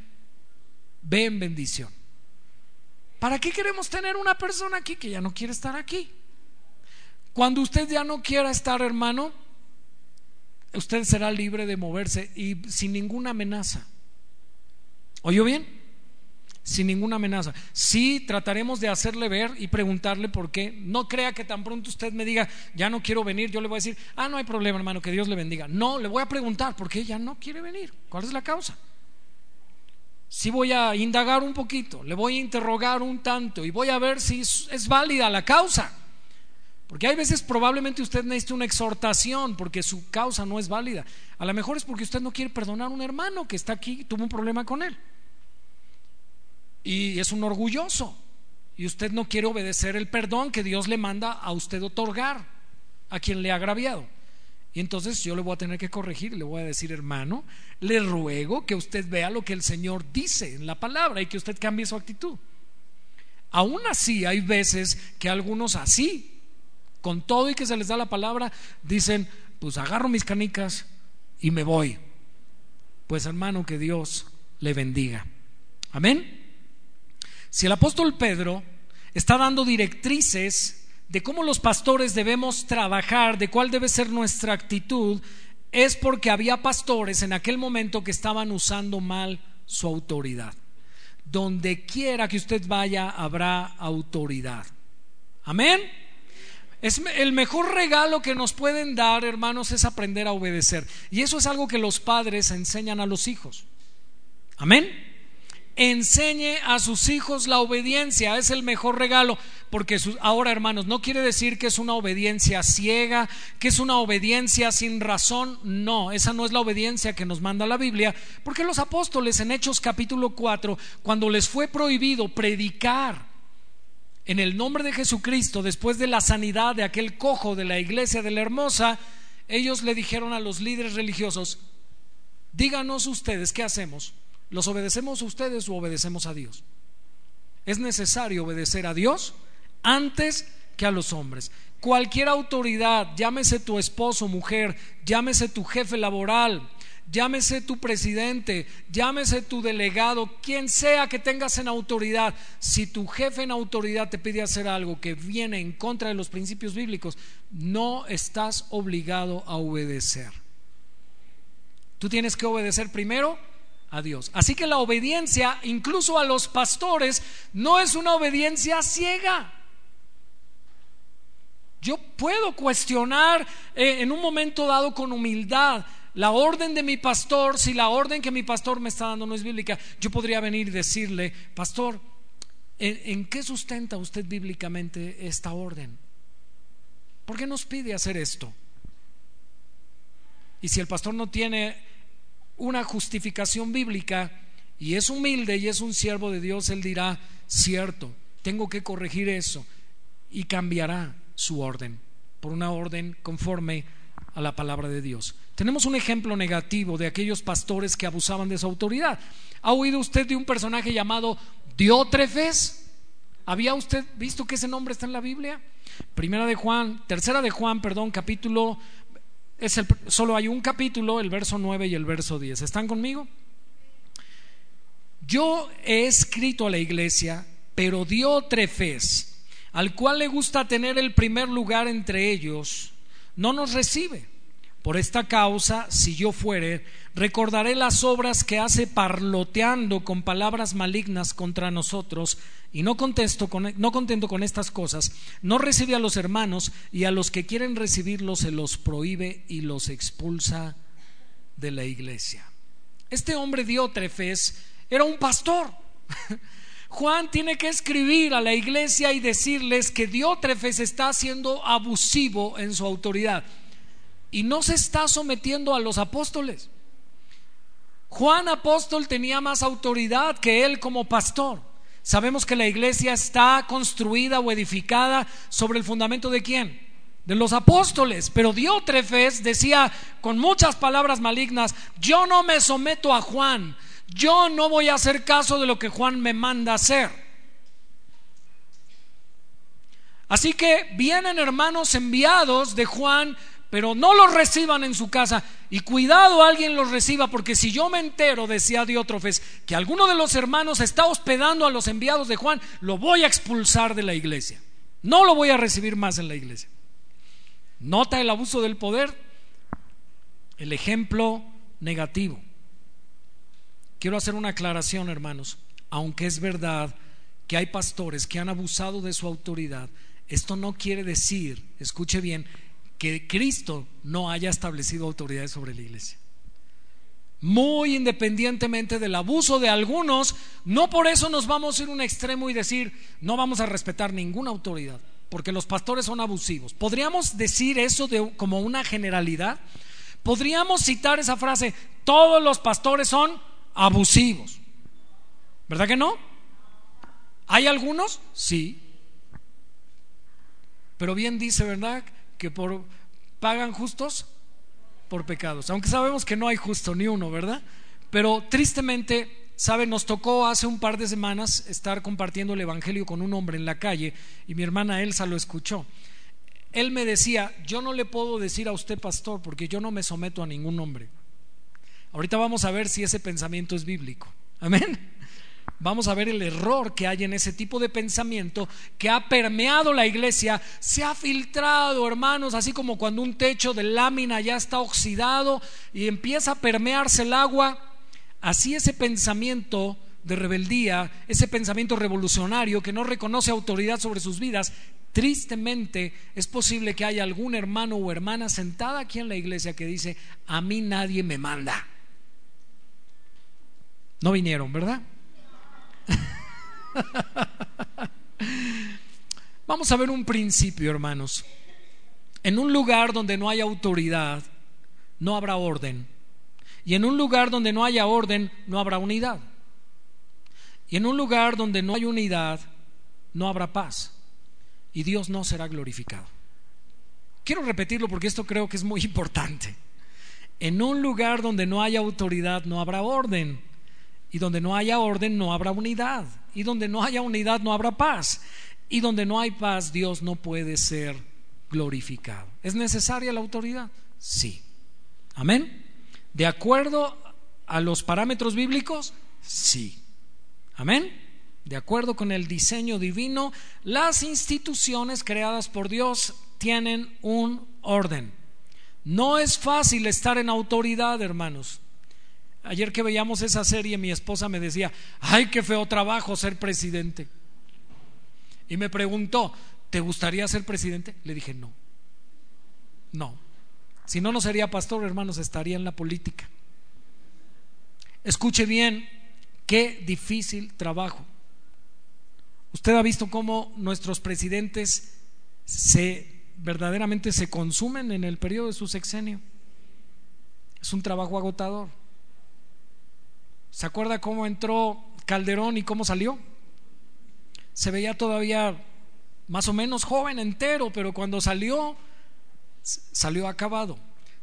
ve en bendición. ¿Para qué queremos tener una persona aquí que ya no quiere estar aquí? Cuando usted ya no quiera estar, hermano, usted será libre de moverse y sin ninguna amenaza. ¿Oyó bien? sin ninguna amenaza. Sí, trataremos de hacerle ver y preguntarle por qué. No crea que tan pronto usted me diga, ya no quiero venir, yo le voy a decir, ah, no hay problema, hermano, que Dios le bendiga. No, le voy a preguntar por qué ella no quiere venir. ¿Cuál es la causa? Sí voy a indagar un poquito, le voy a interrogar un tanto y voy a ver si es válida la causa. Porque hay veces probablemente usted necesite una exhortación porque su causa no es válida. A lo mejor es porque usted no quiere perdonar a un hermano que está aquí, tuvo un problema con él. Y es un orgulloso. Y usted no quiere obedecer el perdón que Dios le manda a usted otorgar a quien le ha agraviado. Y entonces yo le voy a tener que corregir, le voy a decir, hermano, le ruego que usted vea lo que el Señor dice en la palabra y que usted cambie su actitud. Aún así, hay veces que algunos así con todo y que se les da la palabra, dicen, pues agarro mis canicas y me voy. Pues hermano, que Dios le bendiga. Amén. Si el apóstol Pedro está dando directrices de cómo los pastores debemos trabajar, de cuál debe ser nuestra actitud, es porque había pastores en aquel momento que estaban usando mal su autoridad. Donde quiera que usted vaya, habrá autoridad. Amén. Es el mejor regalo que nos pueden dar, hermanos, es aprender a obedecer. Y eso es algo que los padres enseñan a los hijos. Amén. Enseñe a sus hijos la obediencia, es el mejor regalo, porque ahora, hermanos, no quiere decir que es una obediencia ciega, que es una obediencia sin razón, no, esa no es la obediencia que nos manda la Biblia, porque los apóstoles en Hechos capítulo 4, cuando les fue prohibido predicar en el nombre de Jesucristo, después de la sanidad de aquel cojo de la iglesia de la hermosa, ellos le dijeron a los líderes religiosos, díganos ustedes qué hacemos, ¿los obedecemos a ustedes o obedecemos a Dios? Es necesario obedecer a Dios antes que a los hombres. Cualquier autoridad, llámese tu esposo, mujer, llámese tu jefe laboral, llámese tu presidente, llámese tu delegado, quien sea que tengas en autoridad, si tu jefe en autoridad te pide hacer algo que viene en contra de los principios bíblicos, no estás obligado a obedecer. Tú tienes que obedecer primero a Dios. Así que la obediencia, incluso a los pastores, no es una obediencia ciega. Yo puedo cuestionar eh, en un momento dado con humildad la orden de mi pastor, si la orden que mi pastor me está dando no es bíblica, yo podría venir y decirle, pastor, ¿en, qué sustenta usted bíblicamente esta orden? ¿Por qué nos pide hacer esto? Y si el pastor no tiene una justificación bíblica y es humilde y es un siervo de Dios, él dirá, cierto, tengo que corregir eso y cambiará su orden por una orden conforme a la palabra de Dios. Tenemos un ejemplo negativo de aquellos pastores que abusaban de su autoridad. ¿Ha oído usted de un personaje llamado Diótrefes? ¿Había usted visto que ese nombre está en la Biblia? Primera de Juan, tercera de Juan, perdón, capítulo es el, solo hay un capítulo, el verso 9 y el verso 10. ¿Están conmigo? Yo he escrito a la iglesia, pero Diótrefes, al cual le gusta tener el primer lugar entre ellos, no nos recibe. Por esta causa, si yo fuere, recordaré las obras que hace parloteando con palabras malignas contra nosotros, y no, contesto con, no contento con estas cosas, no recibe a los hermanos, y a los que quieren recibirlos se los prohíbe y los expulsa de la iglesia. Este hombre Diótrefes era un pastor. Juan tiene que escribir a la iglesia y decirles que Diótrefes está siendo abusivo en su autoridad y no se está sometiendo a los apóstoles. Juan apóstol tenía más autoridad que él como pastor. Sabemos que la iglesia está construida o edificada sobre el fundamento de quién? De los apóstoles. Pero Diótrefes decía con muchas palabras malignas, yo no me someto a Juan, yo no voy a hacer caso de lo que Juan me manda hacer. Así que vienen hermanos enviados de Juan pero no los reciban en su casa y cuidado alguien los reciba, porque si yo me entero, decía Diótrofes, que alguno de los hermanos está hospedando a los enviados de Juan, lo voy a expulsar de la iglesia. No lo voy a recibir más en la iglesia. Nota el abuso del poder, el ejemplo negativo. Quiero hacer una aclaración, hermanos. Aunque es verdad que hay pastores que han abusado de su autoridad, esto no quiere decir, escuche bien, que Cristo no haya establecido autoridades sobre la iglesia. Muy independientemente del abuso de algunos, no por eso nos vamos a ir a un extremo y decir, no vamos a respetar ninguna autoridad. porque los pastores son abusivos. ¿Podríamos decir eso como una generalidad? Podríamos citar esa frase, todos los pastores son abusivos. ¿Verdad que no? ¿Hay algunos? Sí. Pero bien dice, ¿verdad? Que por pagan justos por pecados. Aunque sabemos que no hay justo ni uno, ¿verdad? Pero tristemente, sabe, nos tocó hace un par de semanas estar compartiendo el evangelio con un hombre en la calle y mi hermana Elsa lo escuchó. Él me decía, "Yo no le puedo decir a usted pastor porque yo no me someto a ningún hombre." Ahorita vamos a ver si ese pensamiento es bíblico. Amén. Vamos a ver el error que hay en ese tipo de pensamiento que ha permeado la iglesia, se ha filtrado, hermanos, así como cuando un techo de lámina ya está oxidado y empieza a permearse el agua, así ese pensamiento de rebeldía, ese pensamiento revolucionario que no reconoce autoridad sobre sus vidas, tristemente es posible que haya algún hermano o hermana sentada aquí en la iglesia que dice, a mí nadie me manda. No vinieron, ¿verdad? Vamos a ver un principio, hermanos. En un lugar donde no hay autoridad, no habrá orden. Y en un lugar donde no haya orden, no habrá unidad. Y en un lugar donde no hay unidad, no habrá paz. Y Dios no será glorificado. Quiero repetirlo porque esto creo que es muy importante. En un lugar donde no haya autoridad, no habrá orden. Y donde no haya orden, no habrá unidad. Y donde no haya unidad, no habrá paz. Y donde no hay paz, Dios no puede ser glorificado. ¿Es necesaria la autoridad? Sí. Amén. ¿De acuerdo a los parámetros bíblicos? Sí. Amén. De acuerdo con el diseño divino, las instituciones creadas por Dios tienen un orden. No es fácil estar en autoridad, hermanos. Ayer que veíamos esa serie, mi esposa me decía, ay, qué feo trabajo ser presidente. Y me preguntó, ¿te gustaría ser presidente? Le dije, no. No. Si no, no sería pastor, hermanos, estaría en la política. Escuche bien, qué difícil trabajo. Usted ha visto cómo nuestros presidentes se verdaderamente se consumen en el periodo de su sexenio. Es un trabajo agotador. ¿Se acuerda cómo entró Calderón y cómo salió? Se veía todavía más o menos joven, entero, pero cuando salió, salió acabado.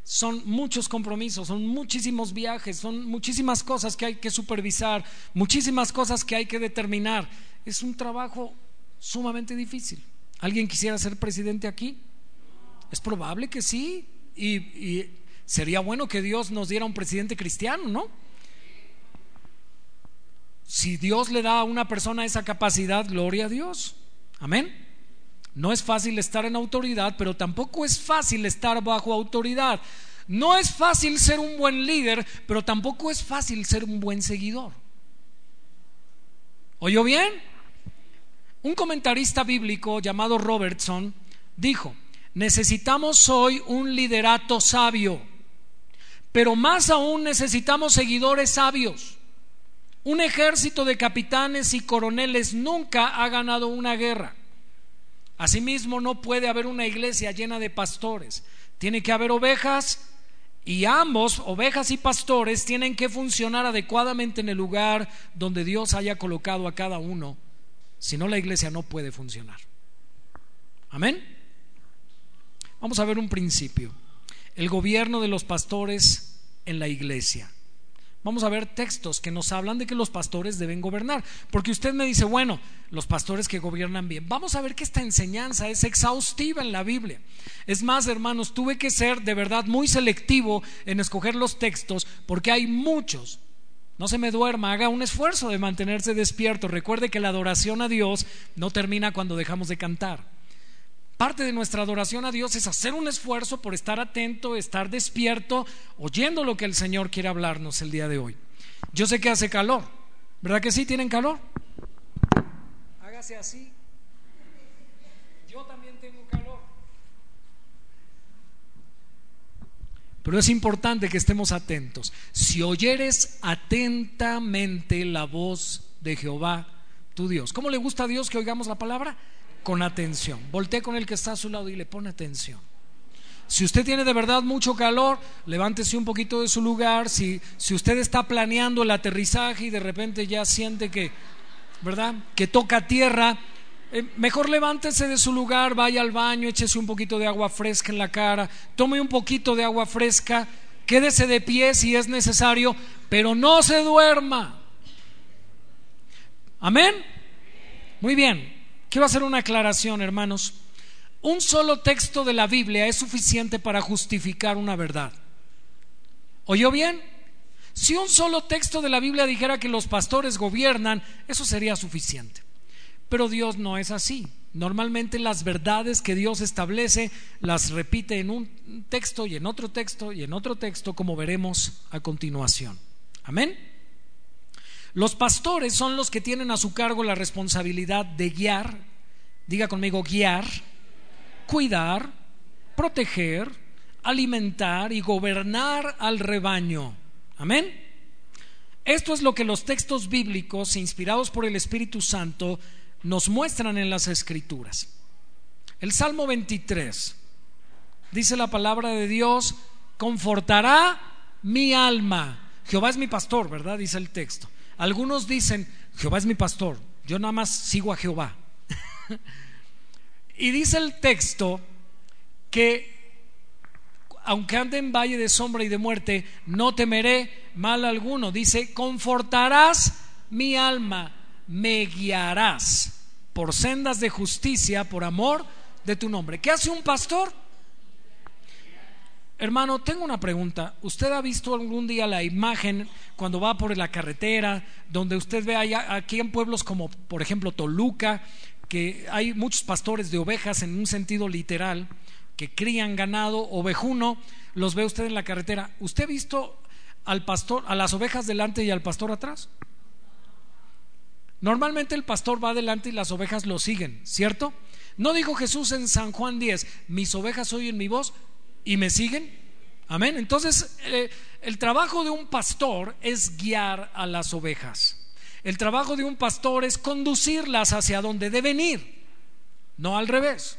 Son muchos compromisos, son muchísimos viajes, son muchísimas cosas que hay que supervisar, muchísimas cosas que hay que determinar. Es un trabajo sumamente difícil. ¿Alguien quisiera ser presidente aquí? Es probable que sí. Y, sería bueno que Dios nos diera un presidente cristiano, ¿no? Si Dios le da a una persona esa capacidad, gloria a Dios. Amén. No es fácil estar en autoridad, pero tampoco es fácil estar bajo autoridad. No es fácil ser un buen líder, pero tampoco es fácil ser un buen seguidor. ¿Oyó bien? Un comentarista bíblico llamado Robertson dijo, necesitamos hoy un liderato sabio, pero más aún necesitamos seguidores sabios. Un ejército de capitanes y coroneles nunca ha ganado una guerra. Asimismo, no puede haber una iglesia llena de pastores. Tiene que haber ovejas y ambos, ovejas y pastores, tienen que funcionar adecuadamente en el lugar donde Dios haya colocado a cada uno. Si no, la iglesia no puede funcionar. Amén. Vamos a ver un principio. El gobierno de los pastores en la iglesia. Vamos a ver textos que nos hablan de que los pastores deben gobernar. Porque usted me dice, bueno, los pastores que gobiernan bien. Vamos a ver que esta enseñanza es exhaustiva en la Biblia. Es más, hermanos, tuve que ser de verdad muy selectivo en escoger los textos porque hay muchos. No se me duerma, haga un esfuerzo de mantenerse despierto. Recuerde que la adoración a Dios no termina cuando dejamos de cantar. Parte de nuestra adoración a Dios es hacer un esfuerzo por estar atento, estar despierto, oyendo lo que el Señor quiere hablarnos el día de hoy. Yo sé que hace calor, ¿verdad que sí? ¿Tienen calor? Hágase así. Yo también tengo calor. Pero es importante que estemos atentos. Si oyeres atentamente la voz de Jehová, tu Dios. ¿Cómo le gusta a Dios que oigamos la palabra? Con atención. Voltee con el que está a su lado y le pone atención. Si usted tiene de verdad mucho calor, levántese un poquito de su lugar. Si, si usted está planeando el aterrizaje y de repente ya siente que, ¿verdad? Que toca tierra, eh, mejor levántese de su lugar, vaya al baño, échese un poquito de agua fresca en la cara, tome un poquito de agua fresca, quédese de pie si es necesario, pero no se duerma. Amén. Muy bien. Quiero hacer una aclaración, hermanos. Un solo texto de la Biblia es suficiente para justificar una verdad. ¿Oyó bien? Si un solo texto de la Biblia dijera que los pastores gobiernan, eso sería suficiente. Pero Dios no es así. Normalmente las verdades que Dios establece las repite en un texto y en otro texto y en otro texto, como veremos a continuación. Amén. Los pastores son los que tienen a su cargo la responsabilidad de guiar, diga conmigo, guiar, cuidar, proteger, alimentar y gobernar al rebaño. Amén. Esto es lo que los textos bíblicos, inspirados por el Espíritu Santo, nos muestran en las Escrituras. El Salmo 23 dice la palabra de Dios, confortará mi alma. Jehová es mi pastor, ¿verdad? Dice el texto. Algunos dicen, Jehová es mi pastor, yo nada más sigo a Jehová. y dice el texto que aunque ande en valle de sombra y de muerte, no temeré mal alguno. Dice, confortarás mi alma, me guiarás por sendas de justicia, por amor de tu nombre. ¿Qué hace un pastor? Hermano, tengo una pregunta. ¿Usted ha visto algún día la imagen cuando va por la carretera, donde usted ve allá, aquí en pueblos como, por ejemplo, Toluca, que hay muchos pastores de ovejas en un sentido literal, que crían ganado ovejuno, los ve usted en la carretera. ¿Usted ha visto al pastor, a las ovejas delante y al pastor atrás? Normalmente el pastor va adelante y las ovejas lo siguen, ¿cierto? ¿No dijo Jesús en San Juan 10, mis ovejas oyen mi voz? Y me siguen. Amén. Entonces, eh, el trabajo de un pastor es guiar a las ovejas. El trabajo de un pastor es conducirlas hacia donde deben ir, no al revés.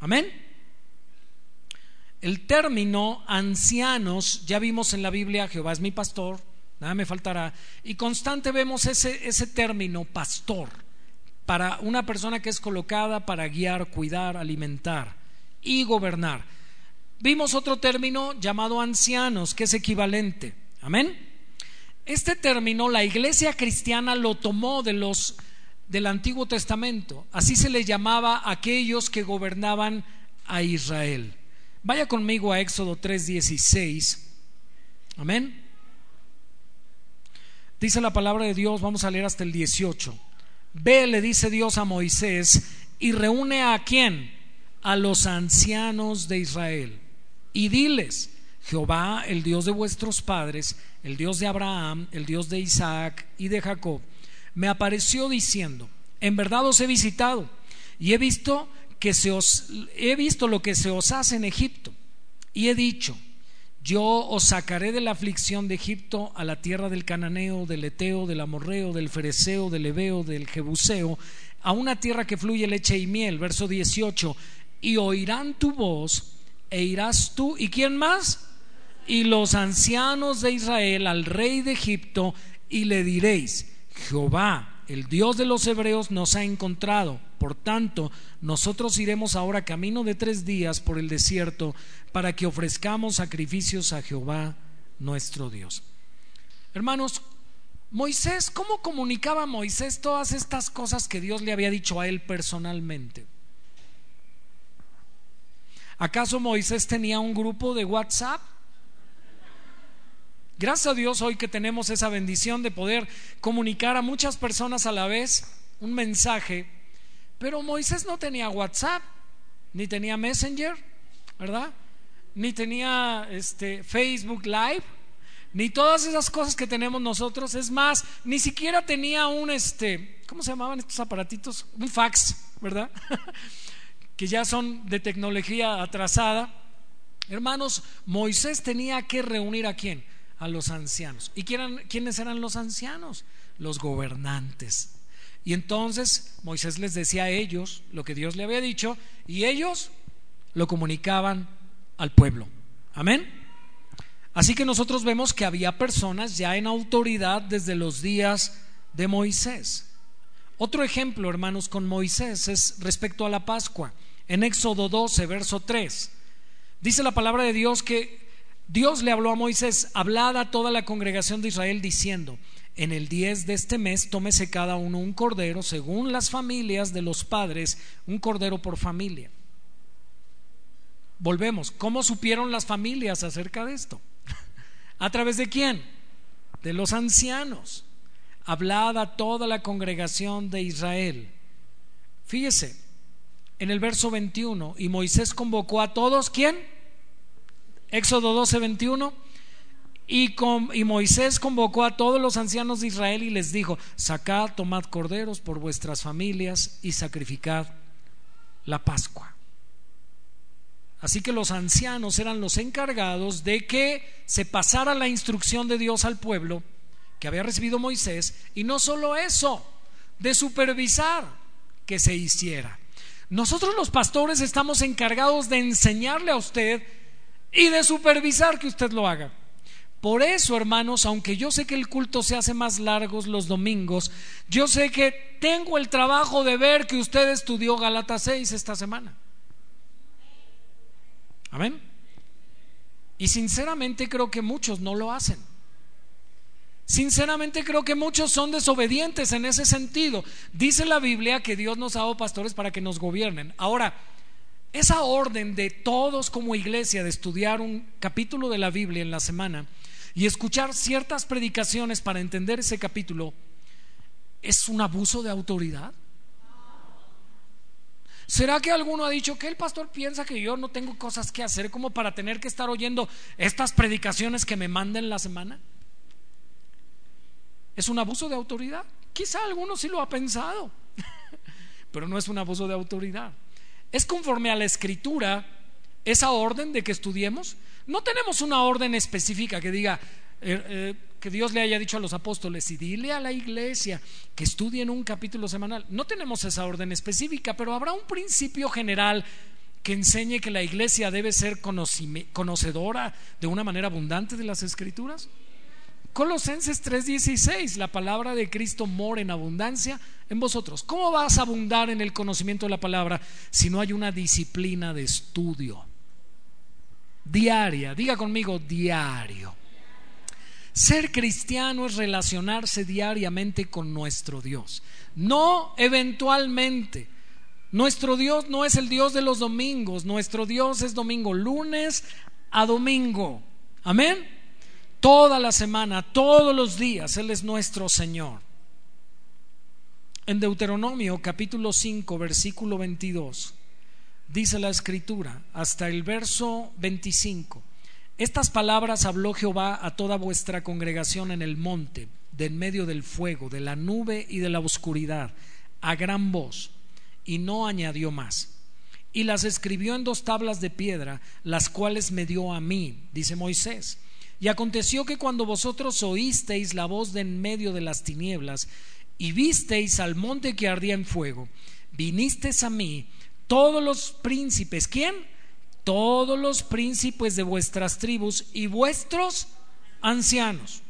Amén. El término ancianos, ya vimos en la Biblia, Jehová es mi pastor, nada me faltará, y constante vemos ese, ese término pastor para una persona que es colocada para guiar, cuidar, alimentar y gobernar. Vimos otro término llamado ancianos, que es equivalente. Amén. Este término la iglesia cristiana lo tomó de los del Antiguo Testamento. Así se le llamaba a aquellos que gobernaban a Israel. Vaya conmigo a Éxodo 3:16. Amén. Dice la palabra de Dios, vamos a leer hasta el 18. Ve, le dice Dios a Moisés, y reúne a quién? A los ancianos de Israel y diles, Jehová, el Dios de vuestros padres, el Dios de Abraham, el Dios de Isaac y de Jacob, me apareció diciendo, en verdad os he visitado y he visto que se os he visto lo que se os hace en Egipto. Y he dicho, yo os sacaré de la aflicción de Egipto a la tierra del cananeo, del eteo, del amorreo, del fereceo, del ebeo, del jebuseo, a una tierra que fluye leche y miel, verso 18, y oirán tu voz e irás tú. Y quién más y los ancianos de Israel al rey de Egipto y le diréis Jehová el Dios de los hebreos nos ha encontrado. Por tanto nosotros iremos ahora camino de tres días por el desierto para que ofrezcamos sacrificios a Jehová nuestro Dios. Hermanos Moisés, ¿cómo comunicaba Moisés todas estas cosas que Dios le había dicho a él personalmente? ¿Acaso Moisés tenía un grupo de WhatsApp? Gracias a Dios hoy que tenemos esa bendición de poder comunicar a muchas personas a la vez un mensaje, pero Moisés no tenía WhatsApp, ni tenía Messenger, ¿verdad? Ni tenía este Facebook Live, ni todas esas cosas que tenemos nosotros, es más, ni siquiera tenía un este, ¿cómo se llamaban estos aparatitos? Un fax, ¿verdad? que ya son de tecnología atrasada. Hermanos, Moisés tenía que reunir a quién? A los ancianos. ¿Y quiénes eran los ancianos? Los gobernantes. Y entonces Moisés les decía a ellos lo que Dios le había dicho y ellos lo comunicaban al pueblo. Amén. Así que nosotros vemos que había personas ya en autoridad desde los días de Moisés. Otro ejemplo, hermanos, con Moisés es respecto a la Pascua. En Éxodo 12, verso 3, dice la palabra de Dios que Dios le habló a Moisés, hablad a toda la congregación de Israel diciendo, en el 10 de este mes tómese cada uno un cordero según las familias de los padres, un cordero por familia. Volvemos, ¿cómo supieron las familias acerca de esto? ¿A través de quién? De los ancianos. Hablad a toda la congregación de Israel. Fíjese, en el verso 21, y Moisés convocó a todos, ¿quién? Éxodo 12, 21 y, y, Moisés convocó a todos los ancianos de Israel y les dijo, sacad, tomad corderos por vuestras familias y sacrificad la Pascua. Así que los ancianos eran los encargados de que se pasara la instrucción de Dios al pueblo que había recibido Moisés y no solo eso, de supervisar que se hiciera. Nosotros los pastores estamos encargados de enseñarle a usted y de supervisar que usted lo haga. Por eso, hermanos, aunque yo sé que el culto se hace más largos los domingos, yo sé que tengo el trabajo de ver que usted estudió Galata 6 esta semana. Amén. Y sinceramente creo que muchos no lo hacen. Sinceramente creo que muchos son desobedientes en ese sentido. Dice la Biblia que Dios nos ha dado pastores para que nos gobiernen. Ahora, esa orden de todos como iglesia de estudiar un capítulo de la Biblia en la semana, y escuchar ciertas predicaciones para entender ese capítulo es un abuso de autoridad. ¿Será que alguno ha dicho que el pastor piensa que yo no tengo cosas que hacer como para tener que estar oyendo estas predicaciones que me manden la semana? ¿Es un abuso de autoridad? Quizá alguno sí lo ha pensado, pero no es un abuso de autoridad. Es conforme a la escritura esa orden de que estudiemos. No tenemos una orden específica que diga eh, eh, que Dios le haya dicho a los apóstoles y dile a la iglesia que estudien un capítulo semanal. No tenemos esa orden específica, pero habrá un principio general que enseñe que la iglesia debe ser conocedora de una manera abundante de las escrituras. Colosenses 3:16, la palabra de Cristo mora en abundancia en vosotros. ¿Cómo vas a abundar en el conocimiento de la palabra si no hay una disciplina de estudio? diaria. Diga conmigo, diario. Ser cristiano es relacionarse diariamente con nuestro Dios, no eventualmente. Nuestro Dios no es el Dios de los domingos, nuestro Dios es domingo, lunes a domingo. Amén. Toda la semana, todos los días, Él es nuestro Señor. En Deuteronomio capítulo 5, versículo 22 dice la escritura, hasta el verso 25. Estas palabras habló Jehová a toda vuestra congregación en el monte, de en medio del fuego, de la nube y de la oscuridad, a gran voz, y no añadió más. Y las escribió en dos tablas de piedra, las cuales me dio a mí, dice Moisés. Y aconteció que cuando vosotros oísteis la voz de en medio de las tinieblas, y visteis al monte que ardía en fuego, vinisteis a mí, todos los príncipes, ¿quién? Todos los príncipes de vuestras tribus y vuestros ancianos.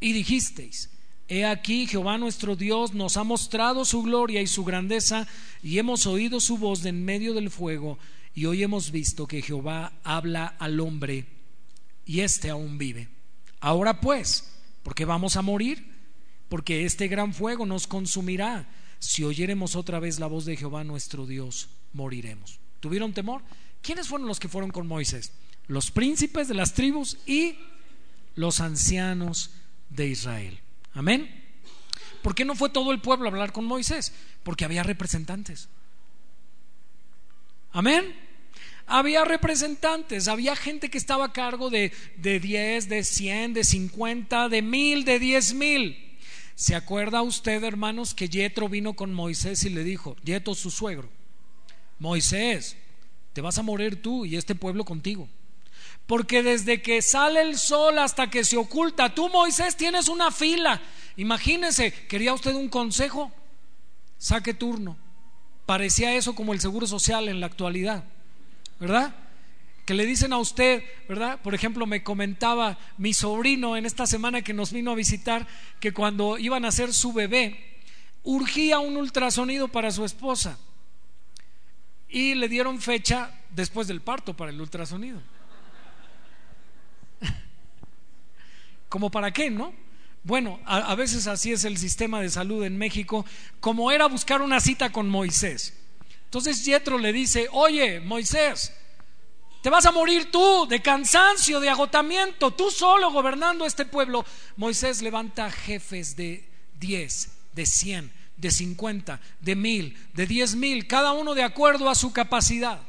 Y dijisteis, He aquí Jehová nuestro Dios nos ha mostrado su gloria y su grandeza, y hemos oído su voz de en medio del fuego, y hoy hemos visto que Jehová habla al hombre, y éste aún vive. Ahora pues, ¿por qué vamos a morir? Porque este gran fuego nos consumirá si oyéremos otra vez la voz de Jehová nuestro Dios moriremos. ¿Tuvieron temor? ¿Quiénes fueron los que fueron con Moisés? Los príncipes de las tribus y los ancianos de Israel. Amén. ¿Por qué no fue todo el pueblo a hablar con Moisés? Porque había representantes. Amén. Había representantes, había gente que estaba a cargo de, de 10, de 100, de 50, de mil, de diez mil. ¿Se acuerda usted, hermanos, que Yetro vino con Moisés y le dijo, Yetro su suegro, Moisés, te vas a morir tú y este pueblo contigo. Porque desde que sale el sol hasta que se oculta, tú Moisés tienes una fila. Imagínese, ¿quería usted un consejo? saque turno. Parecía eso como el seguro social en la actualidad, ¿verdad? Que le dicen a usted, ¿verdad? Por ejemplo, me comentaba mi sobrino en esta semana que nos vino a visitar que cuando iban a hacer su bebé, urgía un ultrasonido para su esposa y le dieron fecha después del parto para el ultrasonido. ¿Como para qué, no? Bueno, a, veces así es el sistema de salud en México, como era buscar una cita con Moisés. Entonces Yetro le dice, oye, Moisés, te vas a morir tú de cansancio, de agotamiento, tú solo gobernando este pueblo. Moisés levanta jefes de 10, de 100, de 50, de mil, de diez mil, cada uno de acuerdo a su capacidad.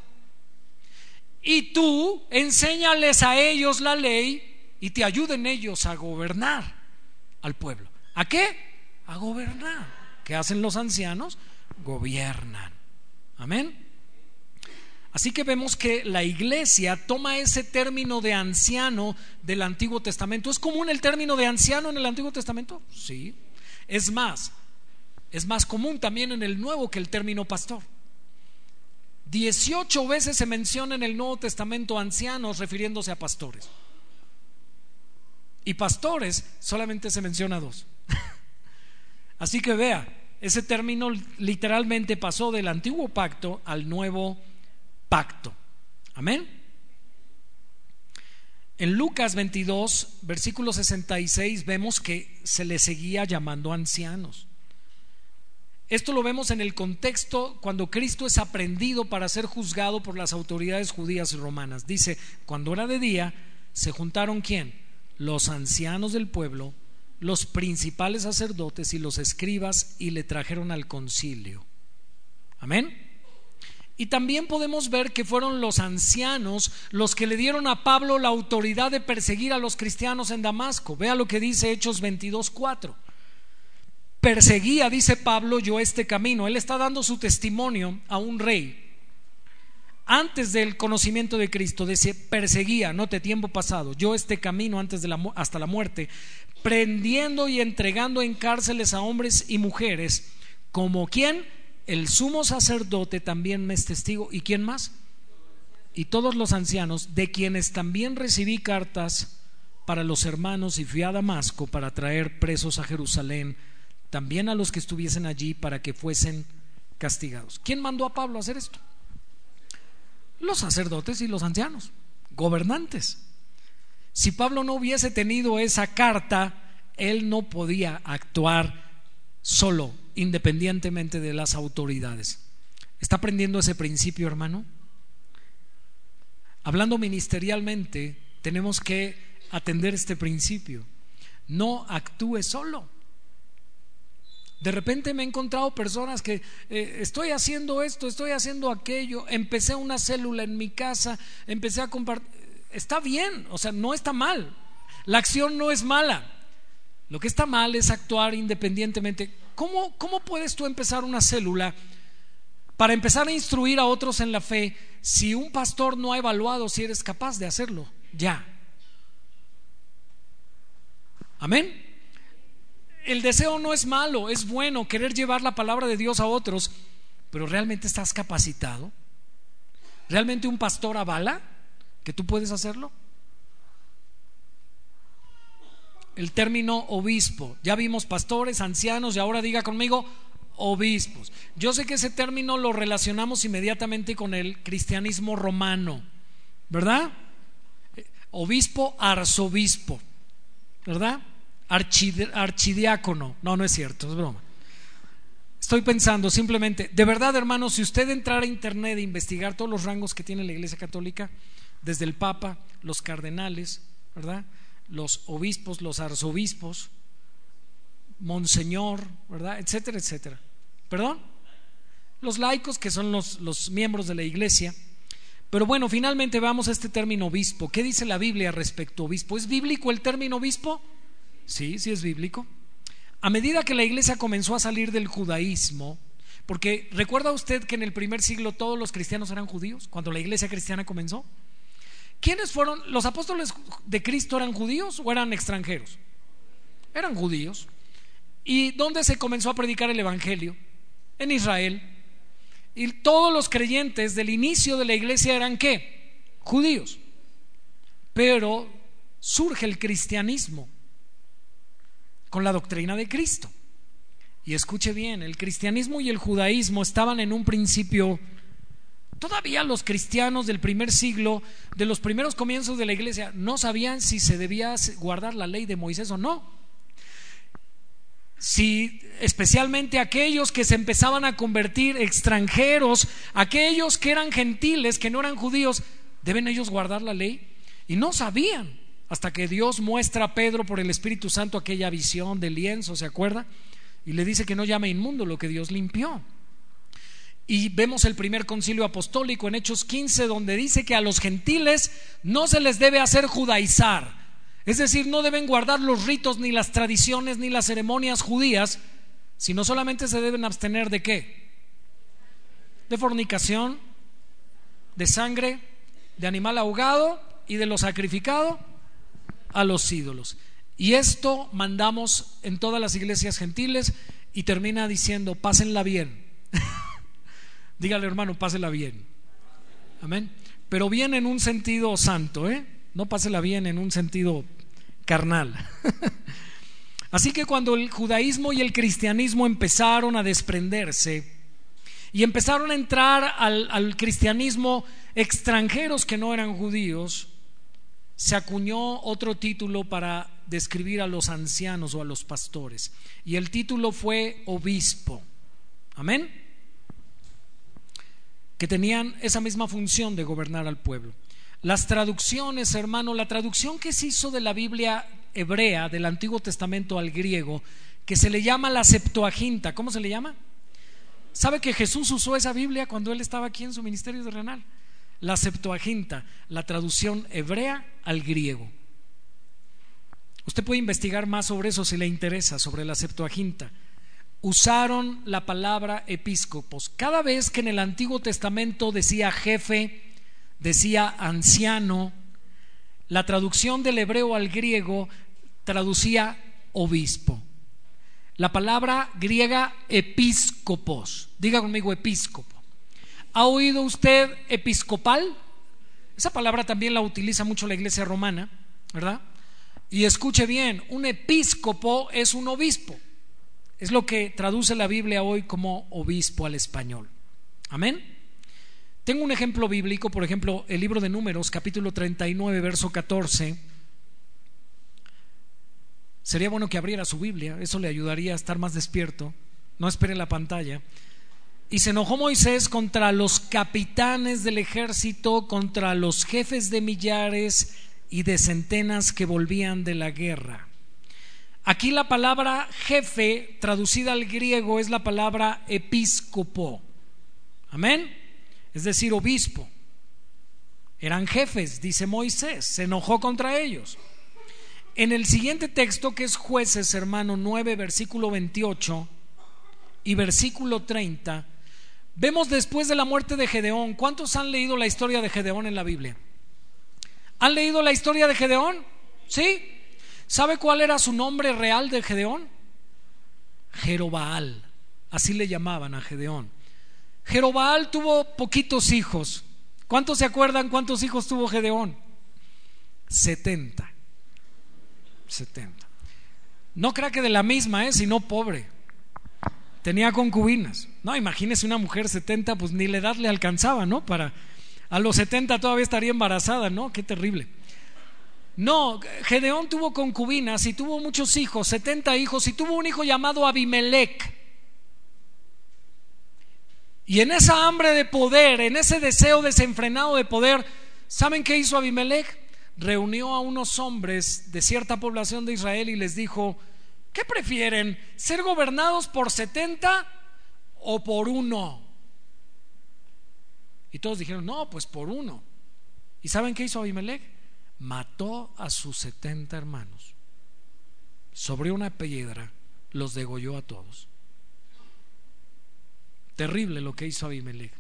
Y tú enséñales a ellos la ley y te ayuden ellos a gobernar al pueblo. ¿A qué? A gobernar. ¿Qué hacen los ancianos? Gobiernan. Amén. Así que vemos que la iglesia toma ese término de anciano del Antiguo Testamento. ¿Es común el término de anciano en el Antiguo Testamento? Sí. Es más, es más común también en el Nuevo que el término pastor. Dieciocho veces se menciona en el Nuevo Testamento ancianos refiriéndose a pastores. Y pastores solamente se menciona dos. Así que vea, ese término literalmente pasó del antiguo pacto al nuevo pacto. Amén. En Lucas 22, versículo 66, vemos que se le seguía llamando ancianos. Esto lo vemos en el contexto cuando Cristo es aprendido para ser juzgado por las autoridades judías y romanas. Dice, cuando era de día, se juntaron quién? los ancianos del pueblo, los principales sacerdotes y los escribas y le trajeron al concilio. Amén. Y también podemos ver que fueron los ancianos los que le dieron a Pablo la autoridad de perseguir a los cristianos en Damasco. Vea lo que dice Hechos 22:4. Perseguía, dice Pablo, yo este camino. Él está dando su testimonio a un rey antes del conocimiento de Cristo, decía, perseguía, note tiempo pasado, yo este camino antes de la, hasta la muerte, prendiendo y entregando en cárceles a hombres y mujeres, como quien el sumo sacerdote también me es testigo, ¿y quién más? Y todos los ancianos, de quienes también recibí cartas para los hermanos y fui a Damasco para traer presos a Jerusalén, también a los que estuviesen allí para que fuesen castigados. ¿Quién mandó a Pablo a hacer esto? Los sacerdotes y los ancianos, gobernantes. Si Pablo no hubiese tenido esa carta, él no podía actuar solo, independientemente de las autoridades. ¿Está aprendiendo ese principio, hermano? Hablando ministerialmente, tenemos que atender este principio. No actúe solo. De repente me he encontrado personas que eh, estoy haciendo esto, estoy haciendo aquello, empecé una célula en mi casa, empecé a compartir. Está bien, o sea, no está mal. La acción no es mala. Lo que está mal es actuar independientemente. ¿Cómo, cómo puedes tú empezar una célula para empezar a instruir a otros en la fe si un pastor no ha evaluado si eres capaz de hacerlo? Ya. Amén el deseo no es malo, es bueno querer llevar la palabra de Dios a otros, pero ¿realmente estás capacitado? ¿Realmente un pastor avala que tú puedes hacerlo? El término obispo, ya vimos pastores, ancianos y ahora diga conmigo obispos. Yo sé que ese término lo relacionamos inmediatamente con el cristianismo romano, ¿verdad? Obispo, arzobispo, ¿verdad? archidiácono. No, no es cierto, es broma. Estoy pensando simplemente, de verdad hermano, si usted entrara a internet e investigar todos los rangos que tiene la Iglesia Católica, desde el Papa, los cardenales, ¿verdad? Los obispos, los arzobispos, monseñor, ¿verdad? Etcétera, etcétera. ¿Perdón? Los laicos, que son los, los miembros de la Iglesia. Pero bueno, finalmente vamos a este término obispo. ¿Qué dice la Biblia respecto a obispo? ¿Es bíblico el término obispo? Sí, sí es bíblico. A medida que la iglesia comenzó a salir del judaísmo, porque recuerda usted que en el primer siglo todos los cristianos eran judíos, cuando la iglesia cristiana comenzó. ¿Quiénes fueron? ¿Los apóstoles de Cristo eran judíos o eran extranjeros? Eran judíos. ¿Y dónde se comenzó a predicar el Evangelio? en Israel. Y todos los creyentes del inicio de la iglesia eran qué? Judíos. Pero surge el cristianismo con la doctrina de Cristo. Y escuche bien, el cristianismo y el judaísmo estaban en un principio, todavía los cristianos del primer siglo, de los primeros comienzos de la iglesia, no sabían si se debía guardar la ley de Moisés o no. Si especialmente aquellos que se empezaban a convertir extranjeros, aquellos que eran gentiles, que no eran judíos, ¿deben ellos guardar la ley? Y no sabían, hasta que Dios muestra a Pedro por el Espíritu Santo aquella visión del lienzo, ¿se acuerda? Y le dice que no llame inmundo lo que Dios limpió. Y vemos el primer concilio apostólico en Hechos 15, donde dice que a los gentiles no se les debe hacer judaizar. Es decir, no deben guardar los ritos, ni las tradiciones, ni las ceremonias judías, sino solamente se deben abstener de qué? De fornicación, de sangre, de animal ahogado y de lo sacrificado a los ídolos. Y esto mandamos en todas las iglesias gentiles y termina diciendo, pásenla bien. Dígale hermano, pásela bien. Amén. Pero bien en un sentido santo, ¿eh? No pásela bien en un sentido carnal. Así que cuando el judaísmo y el cristianismo empezaron a desprenderse y empezaron a entrar al, cristianismo extranjeros que no eran judíos, se acuñó otro título para describir a los ancianos o a los pastores. Y el título fue obispo. Amén. Que tenían esa misma función de gobernar al pueblo. Las traducciones, hermano, la traducción que se hizo de la Biblia hebrea, del Antiguo Testamento al griego, que se le llama la Septuaginta. ¿Cómo se le llama? ¿Sabe que Jesús usó esa Biblia cuando él estaba aquí en su ministerio terrenal? La Septuaginta, la traducción hebrea al griego. Usted puede investigar más sobre eso si le interesa, sobre la Septuaginta. Usaron la palabra episcopos. Cada vez que en el Antiguo Testamento decía jefe, decía anciano, la traducción del hebreo al griego traducía obispo. La palabra griega episcopos, diga conmigo episcopo. ¿Ha oído usted episcopal? Esa palabra también la utiliza mucho la iglesia romana, ¿verdad? Y escuche bien, un episcopo es un obispo. Es lo que traduce la Biblia hoy como obispo al español. Amén. Tengo un ejemplo bíblico, por ejemplo, el libro de Números, capítulo 39, verso 14. Sería bueno que abriera su Biblia, eso le ayudaría a estar más despierto. No espere la pantalla. Y se enojó Moisés contra los capitanes del ejército, contra los jefes de millares y de centenas que volvían de la guerra. Aquí la palabra jefe, traducida al griego, es la palabra episcopo. Amén es decir, obispo. Eran jefes, dice Moisés, se enojó contra ellos. En el siguiente texto, que es jueces, hermano 9, versículo 28 y versículo 30, vemos después de la muerte de Gedeón, ¿cuántos han leído la historia de Gedeón en la Biblia? ¿Han leído la historia de Gedeón? ¿Sí? ¿Sabe cuál era su nombre real de Gedeón? Jerobaal, así le llamaban a Gedeón. Jerobal tuvo poquitos hijos. ¿Cuántos se acuerdan cuántos hijos tuvo Gedeón? 70. 70. No crea que de la misma, ¿eh? sino pobre. Tenía concubinas. No, imagínese una mujer 70, pues ni la edad le alcanzaba, ¿no? Para a los 70 todavía estaría embarazada, ¿no? Qué terrible. No, Gedeón tuvo concubinas y tuvo muchos hijos, 70 hijos, y tuvo un hijo llamado Abimelech. Y en esa hambre de poder, en ese deseo desenfrenado de poder, ¿saben qué hizo Abimelech? Reunió a unos hombres de cierta población de Israel y les dijo, ¿qué prefieren? ¿Ser gobernados por 70 o por uno? Y todos dijeron, no, pues por uno. ¿Y saben qué hizo Abimelech? Mató a sus 70 hermanos. Sobre una piedra los degolló a todos. Terrible lo que hizo Abimelech.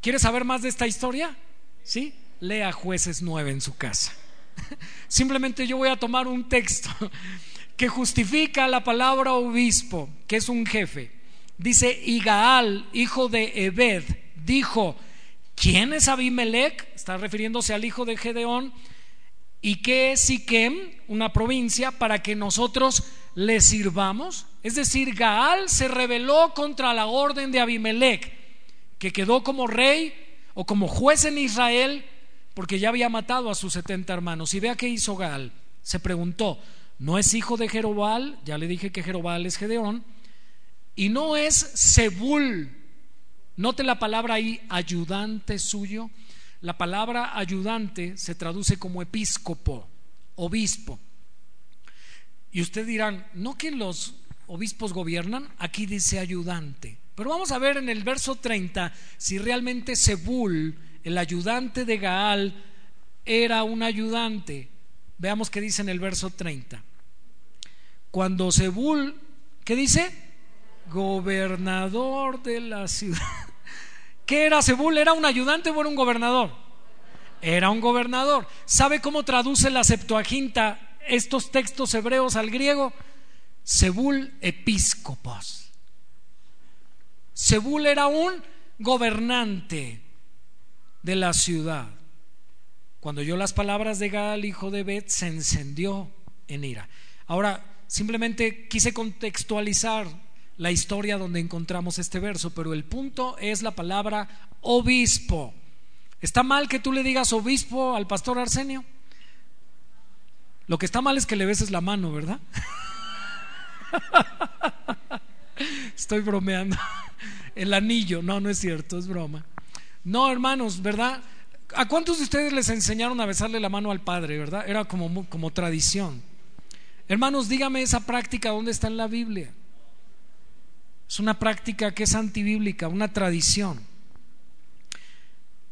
¿Quiere saber más de esta historia? ¿Sí? Lea jueces 9 en su casa. Simplemente yo voy a tomar un texto que justifica la palabra obispo, que es un jefe. Dice, y Gaal, hijo de Ebed, dijo, ¿quién es Abimelech? Está refiriéndose al hijo de Gedeón. ¿Y qué es Siquem? Una provincia para que nosotros le sirvamos. Es decir, Gaal se rebeló contra la orden de Abimelech, que quedó como rey o como juez en Israel porque ya había matado a sus setenta hermanos. Y vea qué hizo Gaal. Se preguntó, ¿no es hijo de Jerobal? Ya le dije que Jerobal es Gedeón. Y no es Sebul. Note la palabra ahí, ayudante suyo. La palabra ayudante se traduce como episcopo, obispo. Y usted dirán, ¿no que los obispos gobiernan? Aquí dice ayudante. Pero vamos a ver en el verso 30 si realmente Sebul, el ayudante de Gaal, era un ayudante. Veamos qué dice en el verso 30. Cuando Sebul, ¿qué dice? gobernador de la ciudad. ¿Qué era Sebul? ¿Era un ayudante o era un gobernador? Era un gobernador. ¿Sabe cómo traduce la Septuaginta estos textos hebreos al griego? Sebul episcopos. Sebul era un gobernante de la ciudad. Cuando oyó las palabras de Gal, hijo de Bet, se encendió en ira. Ahora, simplemente quise contextualizar la historia donde encontramos este verso, pero el punto es la palabra obispo. ¿Está mal que tú le digas obispo al pastor Arsenio? Lo que está mal es que le beses la mano, ¿verdad? Estoy bromeando. El anillo, no, no es cierto, es broma. No, hermanos, ¿verdad? ¿A cuántos de ustedes les enseñaron a besarle la mano al padre, verdad? Era como, como tradición. Hermanos, dígame esa práctica, ¿dónde está en la Biblia? Es una práctica que es antibíblica, una tradición.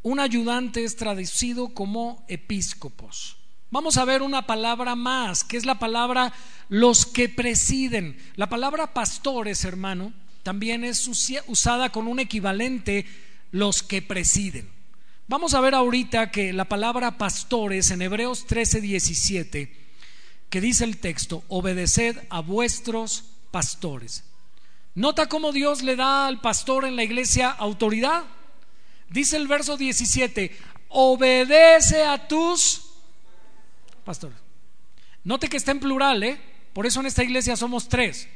Un ayudante es traducido como episcopos. Vamos a ver una palabra más, que es la palabra los que presiden. La palabra pastores, hermano, también es usada con un equivalente los que presiden. Vamos a ver ahorita que la palabra pastores en Hebreos 13, 17, que dice el texto, obedeced a vuestros pastores. Nota cómo Dios le da al pastor en la iglesia autoridad. Dice el verso 17, obedece a tus pastores. Note que está en plural, ¿eh? Por eso en esta iglesia somos tres.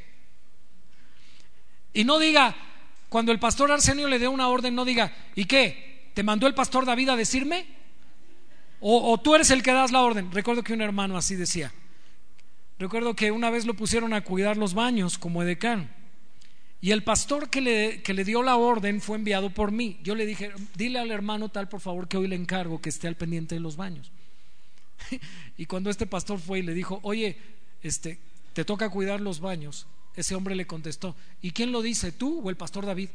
Y no diga, cuando el pastor Arsenio le dé una orden, no diga, ¿y qué? ¿Te mandó el pastor David a decirme? O, o tú eres el que das la orden. Recuerdo que un hermano así decía. Recuerdo que una vez lo pusieron a cuidar los baños como edecán. Y el pastor que le, que le, dio la orden fue enviado por mí. Yo le dije, dile al hermano tal, por favor, que hoy le encargo que esté al pendiente de los baños. y cuando este pastor fue y le dijo, oye, este, te toca cuidar los baños, ese hombre le contestó, ¿y quién lo dice, tú o el pastor David?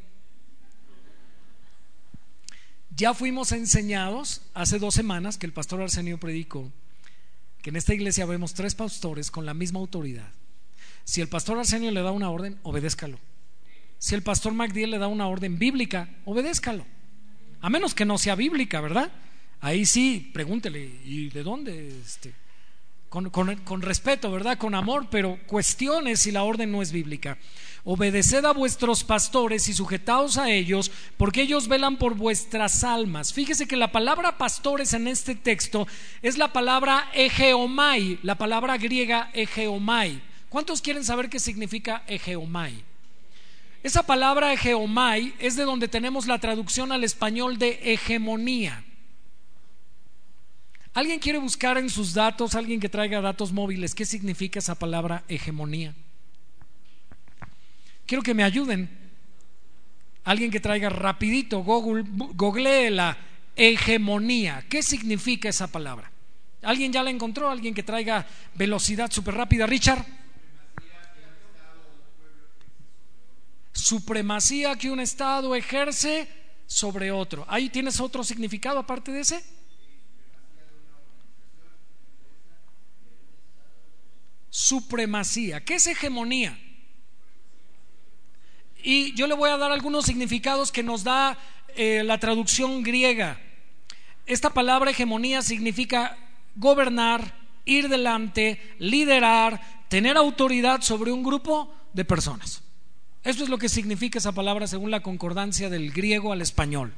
Ya fuimos enseñados hace dos semanas que el pastor Arsenio predicó que en esta iglesia vemos tres pastores con la misma autoridad. Si el pastor Arsenio le da una orden, obedézcalo si el pastor MacDill le da una orden bíblica, obedézcalo. A menos que no sea bíblica, ¿verdad? Ahí sí, pregúntele, ¿y de dónde? Este, con, con, respeto, ¿verdad? Con amor, pero cuestione si la orden no es bíblica. Obedeced a vuestros pastores y sujetaos a ellos, porque ellos velan por vuestras almas. Fíjese que la palabra pastores en este texto es la palabra egeomai, la palabra griega egeomai. ¿Cuántos quieren saber qué significa egeomai? Esa palabra hegeomai es de donde tenemos la traducción al español de hegemonía. ¿Alguien quiere buscar en sus datos, alguien que traiga datos móviles, qué significa esa palabra hegemonía? Quiero que me ayuden. Alguien que traiga rapidito, Google, googlee la hegemonía. ¿Qué significa esa palabra? ¿Alguien ya la encontró? ¿Alguien que traiga velocidad súper rápida? Richard. Supremacía que un Estado ejerce sobre otro. ¿Ahí tienes otro significado aparte de ese? Supremacía. ¿Qué es hegemonía? Y yo le voy a dar algunos significados que nos da eh, la traducción griega. Esta palabra hegemonía significa gobernar, ir delante, liderar, tener autoridad sobre un grupo de personas. Esto es lo que significa esa palabra según la concordancia del griego al español.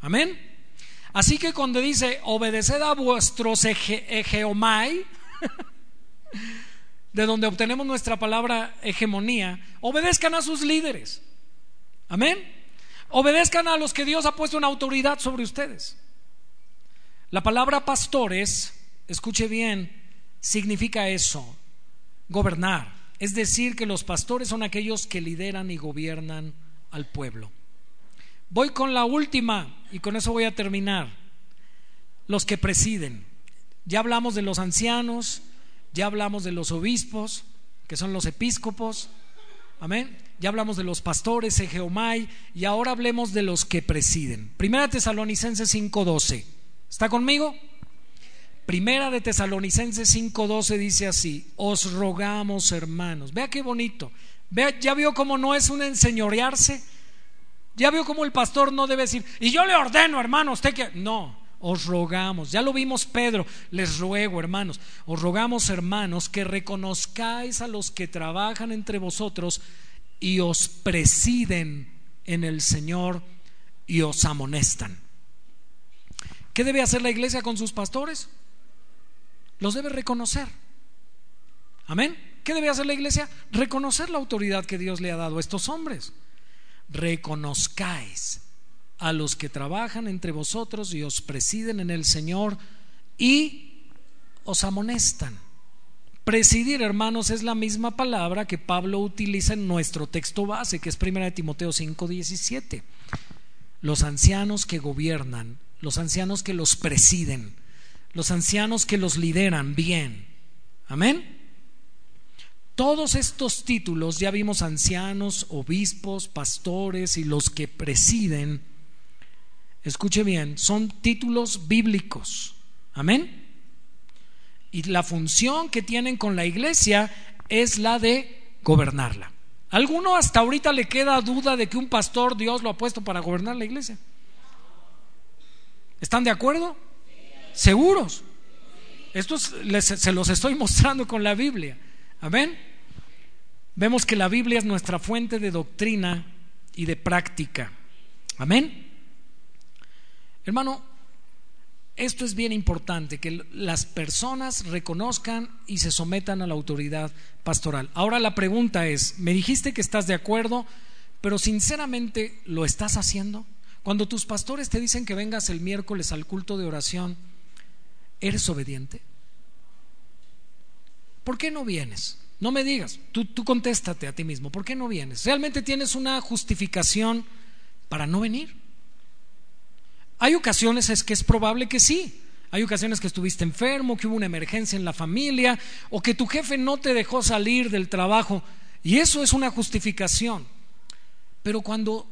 Amén. Así que cuando dice obedeced a vuestros egeomai, de donde obtenemos nuestra palabra hegemonía, obedezcan a sus líderes. Amén. Obedezcan a los que Dios ha puesto en autoridad sobre ustedes. La palabra pastores, escuche bien, significa eso, gobernar. Es decir, que los pastores son aquellos que lideran y gobiernan al pueblo. Voy con la última y con eso voy a terminar. Los que presiden. Ya hablamos de los ancianos, ya hablamos de los obispos, que son los episcopos. Amén. Ya hablamos de los pastores, Egeomai, y ahora hablemos de los que presiden. Primera Tesalonicenses 5:12. ¿Está conmigo? Primera de Tesalonicenses 5:12 dice así, os rogamos hermanos. Vea qué bonito. Vea, ya vio cómo no es un enseñorearse. Ya vio cómo el pastor no debe decir, y yo le ordeno, hermano, usted que... No, os rogamos, ya lo vimos Pedro, les ruego, hermanos, os rogamos, hermanos, que reconozcáis a los que trabajan entre vosotros y os presiden en el Señor y os amonestan. ¿Qué debe hacer la iglesia con sus pastores? Los debe reconocer. Amén. ¿Qué debe hacer la iglesia? Reconocer la autoridad que Dios le ha dado a estos hombres. Reconozcáis a los que trabajan entre vosotros y os presiden en el Señor y os amonestan. Presidir, hermanos, es la misma palabra que Pablo utiliza en nuestro texto base, que es 1 Timoteo 5:17. Los ancianos que gobiernan, los ancianos que los presiden, los ancianos que los lideran bien. Amén. Todos estos títulos, ya vimos ancianos, obispos, pastores y los que presiden, escuche bien, son títulos bíblicos. Amén. Y la función que tienen con la iglesia es la de gobernarla. ¿Alguno hasta ahorita le queda duda de que un pastor Dios lo ha puesto para gobernar la iglesia? ¿Están de acuerdo? ¿Seguros? Esto se los estoy mostrando con la Biblia. Amén. Vemos que la Biblia es nuestra fuente de doctrina y de práctica. Amén. Hermano, esto es bien importante, que las personas reconozcan y se sometan a la autoridad pastoral. Ahora la pregunta es, me dijiste que estás de acuerdo, pero sinceramente, ¿lo estás haciendo? Cuando tus pastores te dicen que vengas el miércoles al culto de oración, ¿eres obediente? ¿Por qué no vienes? No me digas, tú, tú contéstate a ti mismo, ¿por qué no vienes? ¿Realmente tienes una justificación para no venir? Hay ocasiones es que es probable que sí. Hay ocasiones que estuviste enfermo, que hubo una emergencia en la familia o que tu jefe no te dejó salir del trabajo. Y eso es una justificación. Pero cuando,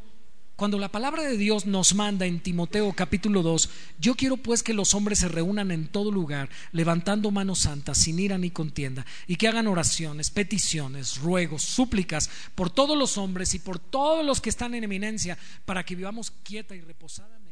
cuando la palabra de Dios nos manda en Timoteo capítulo 2, yo quiero pues que los hombres se reúnan en todo lugar, levantando manos santas, sin ira ni contienda, y que hagan oraciones, peticiones, ruegos, súplicas por todos los hombres y por todos los que están en eminencia, para que vivamos quieta y reposadamente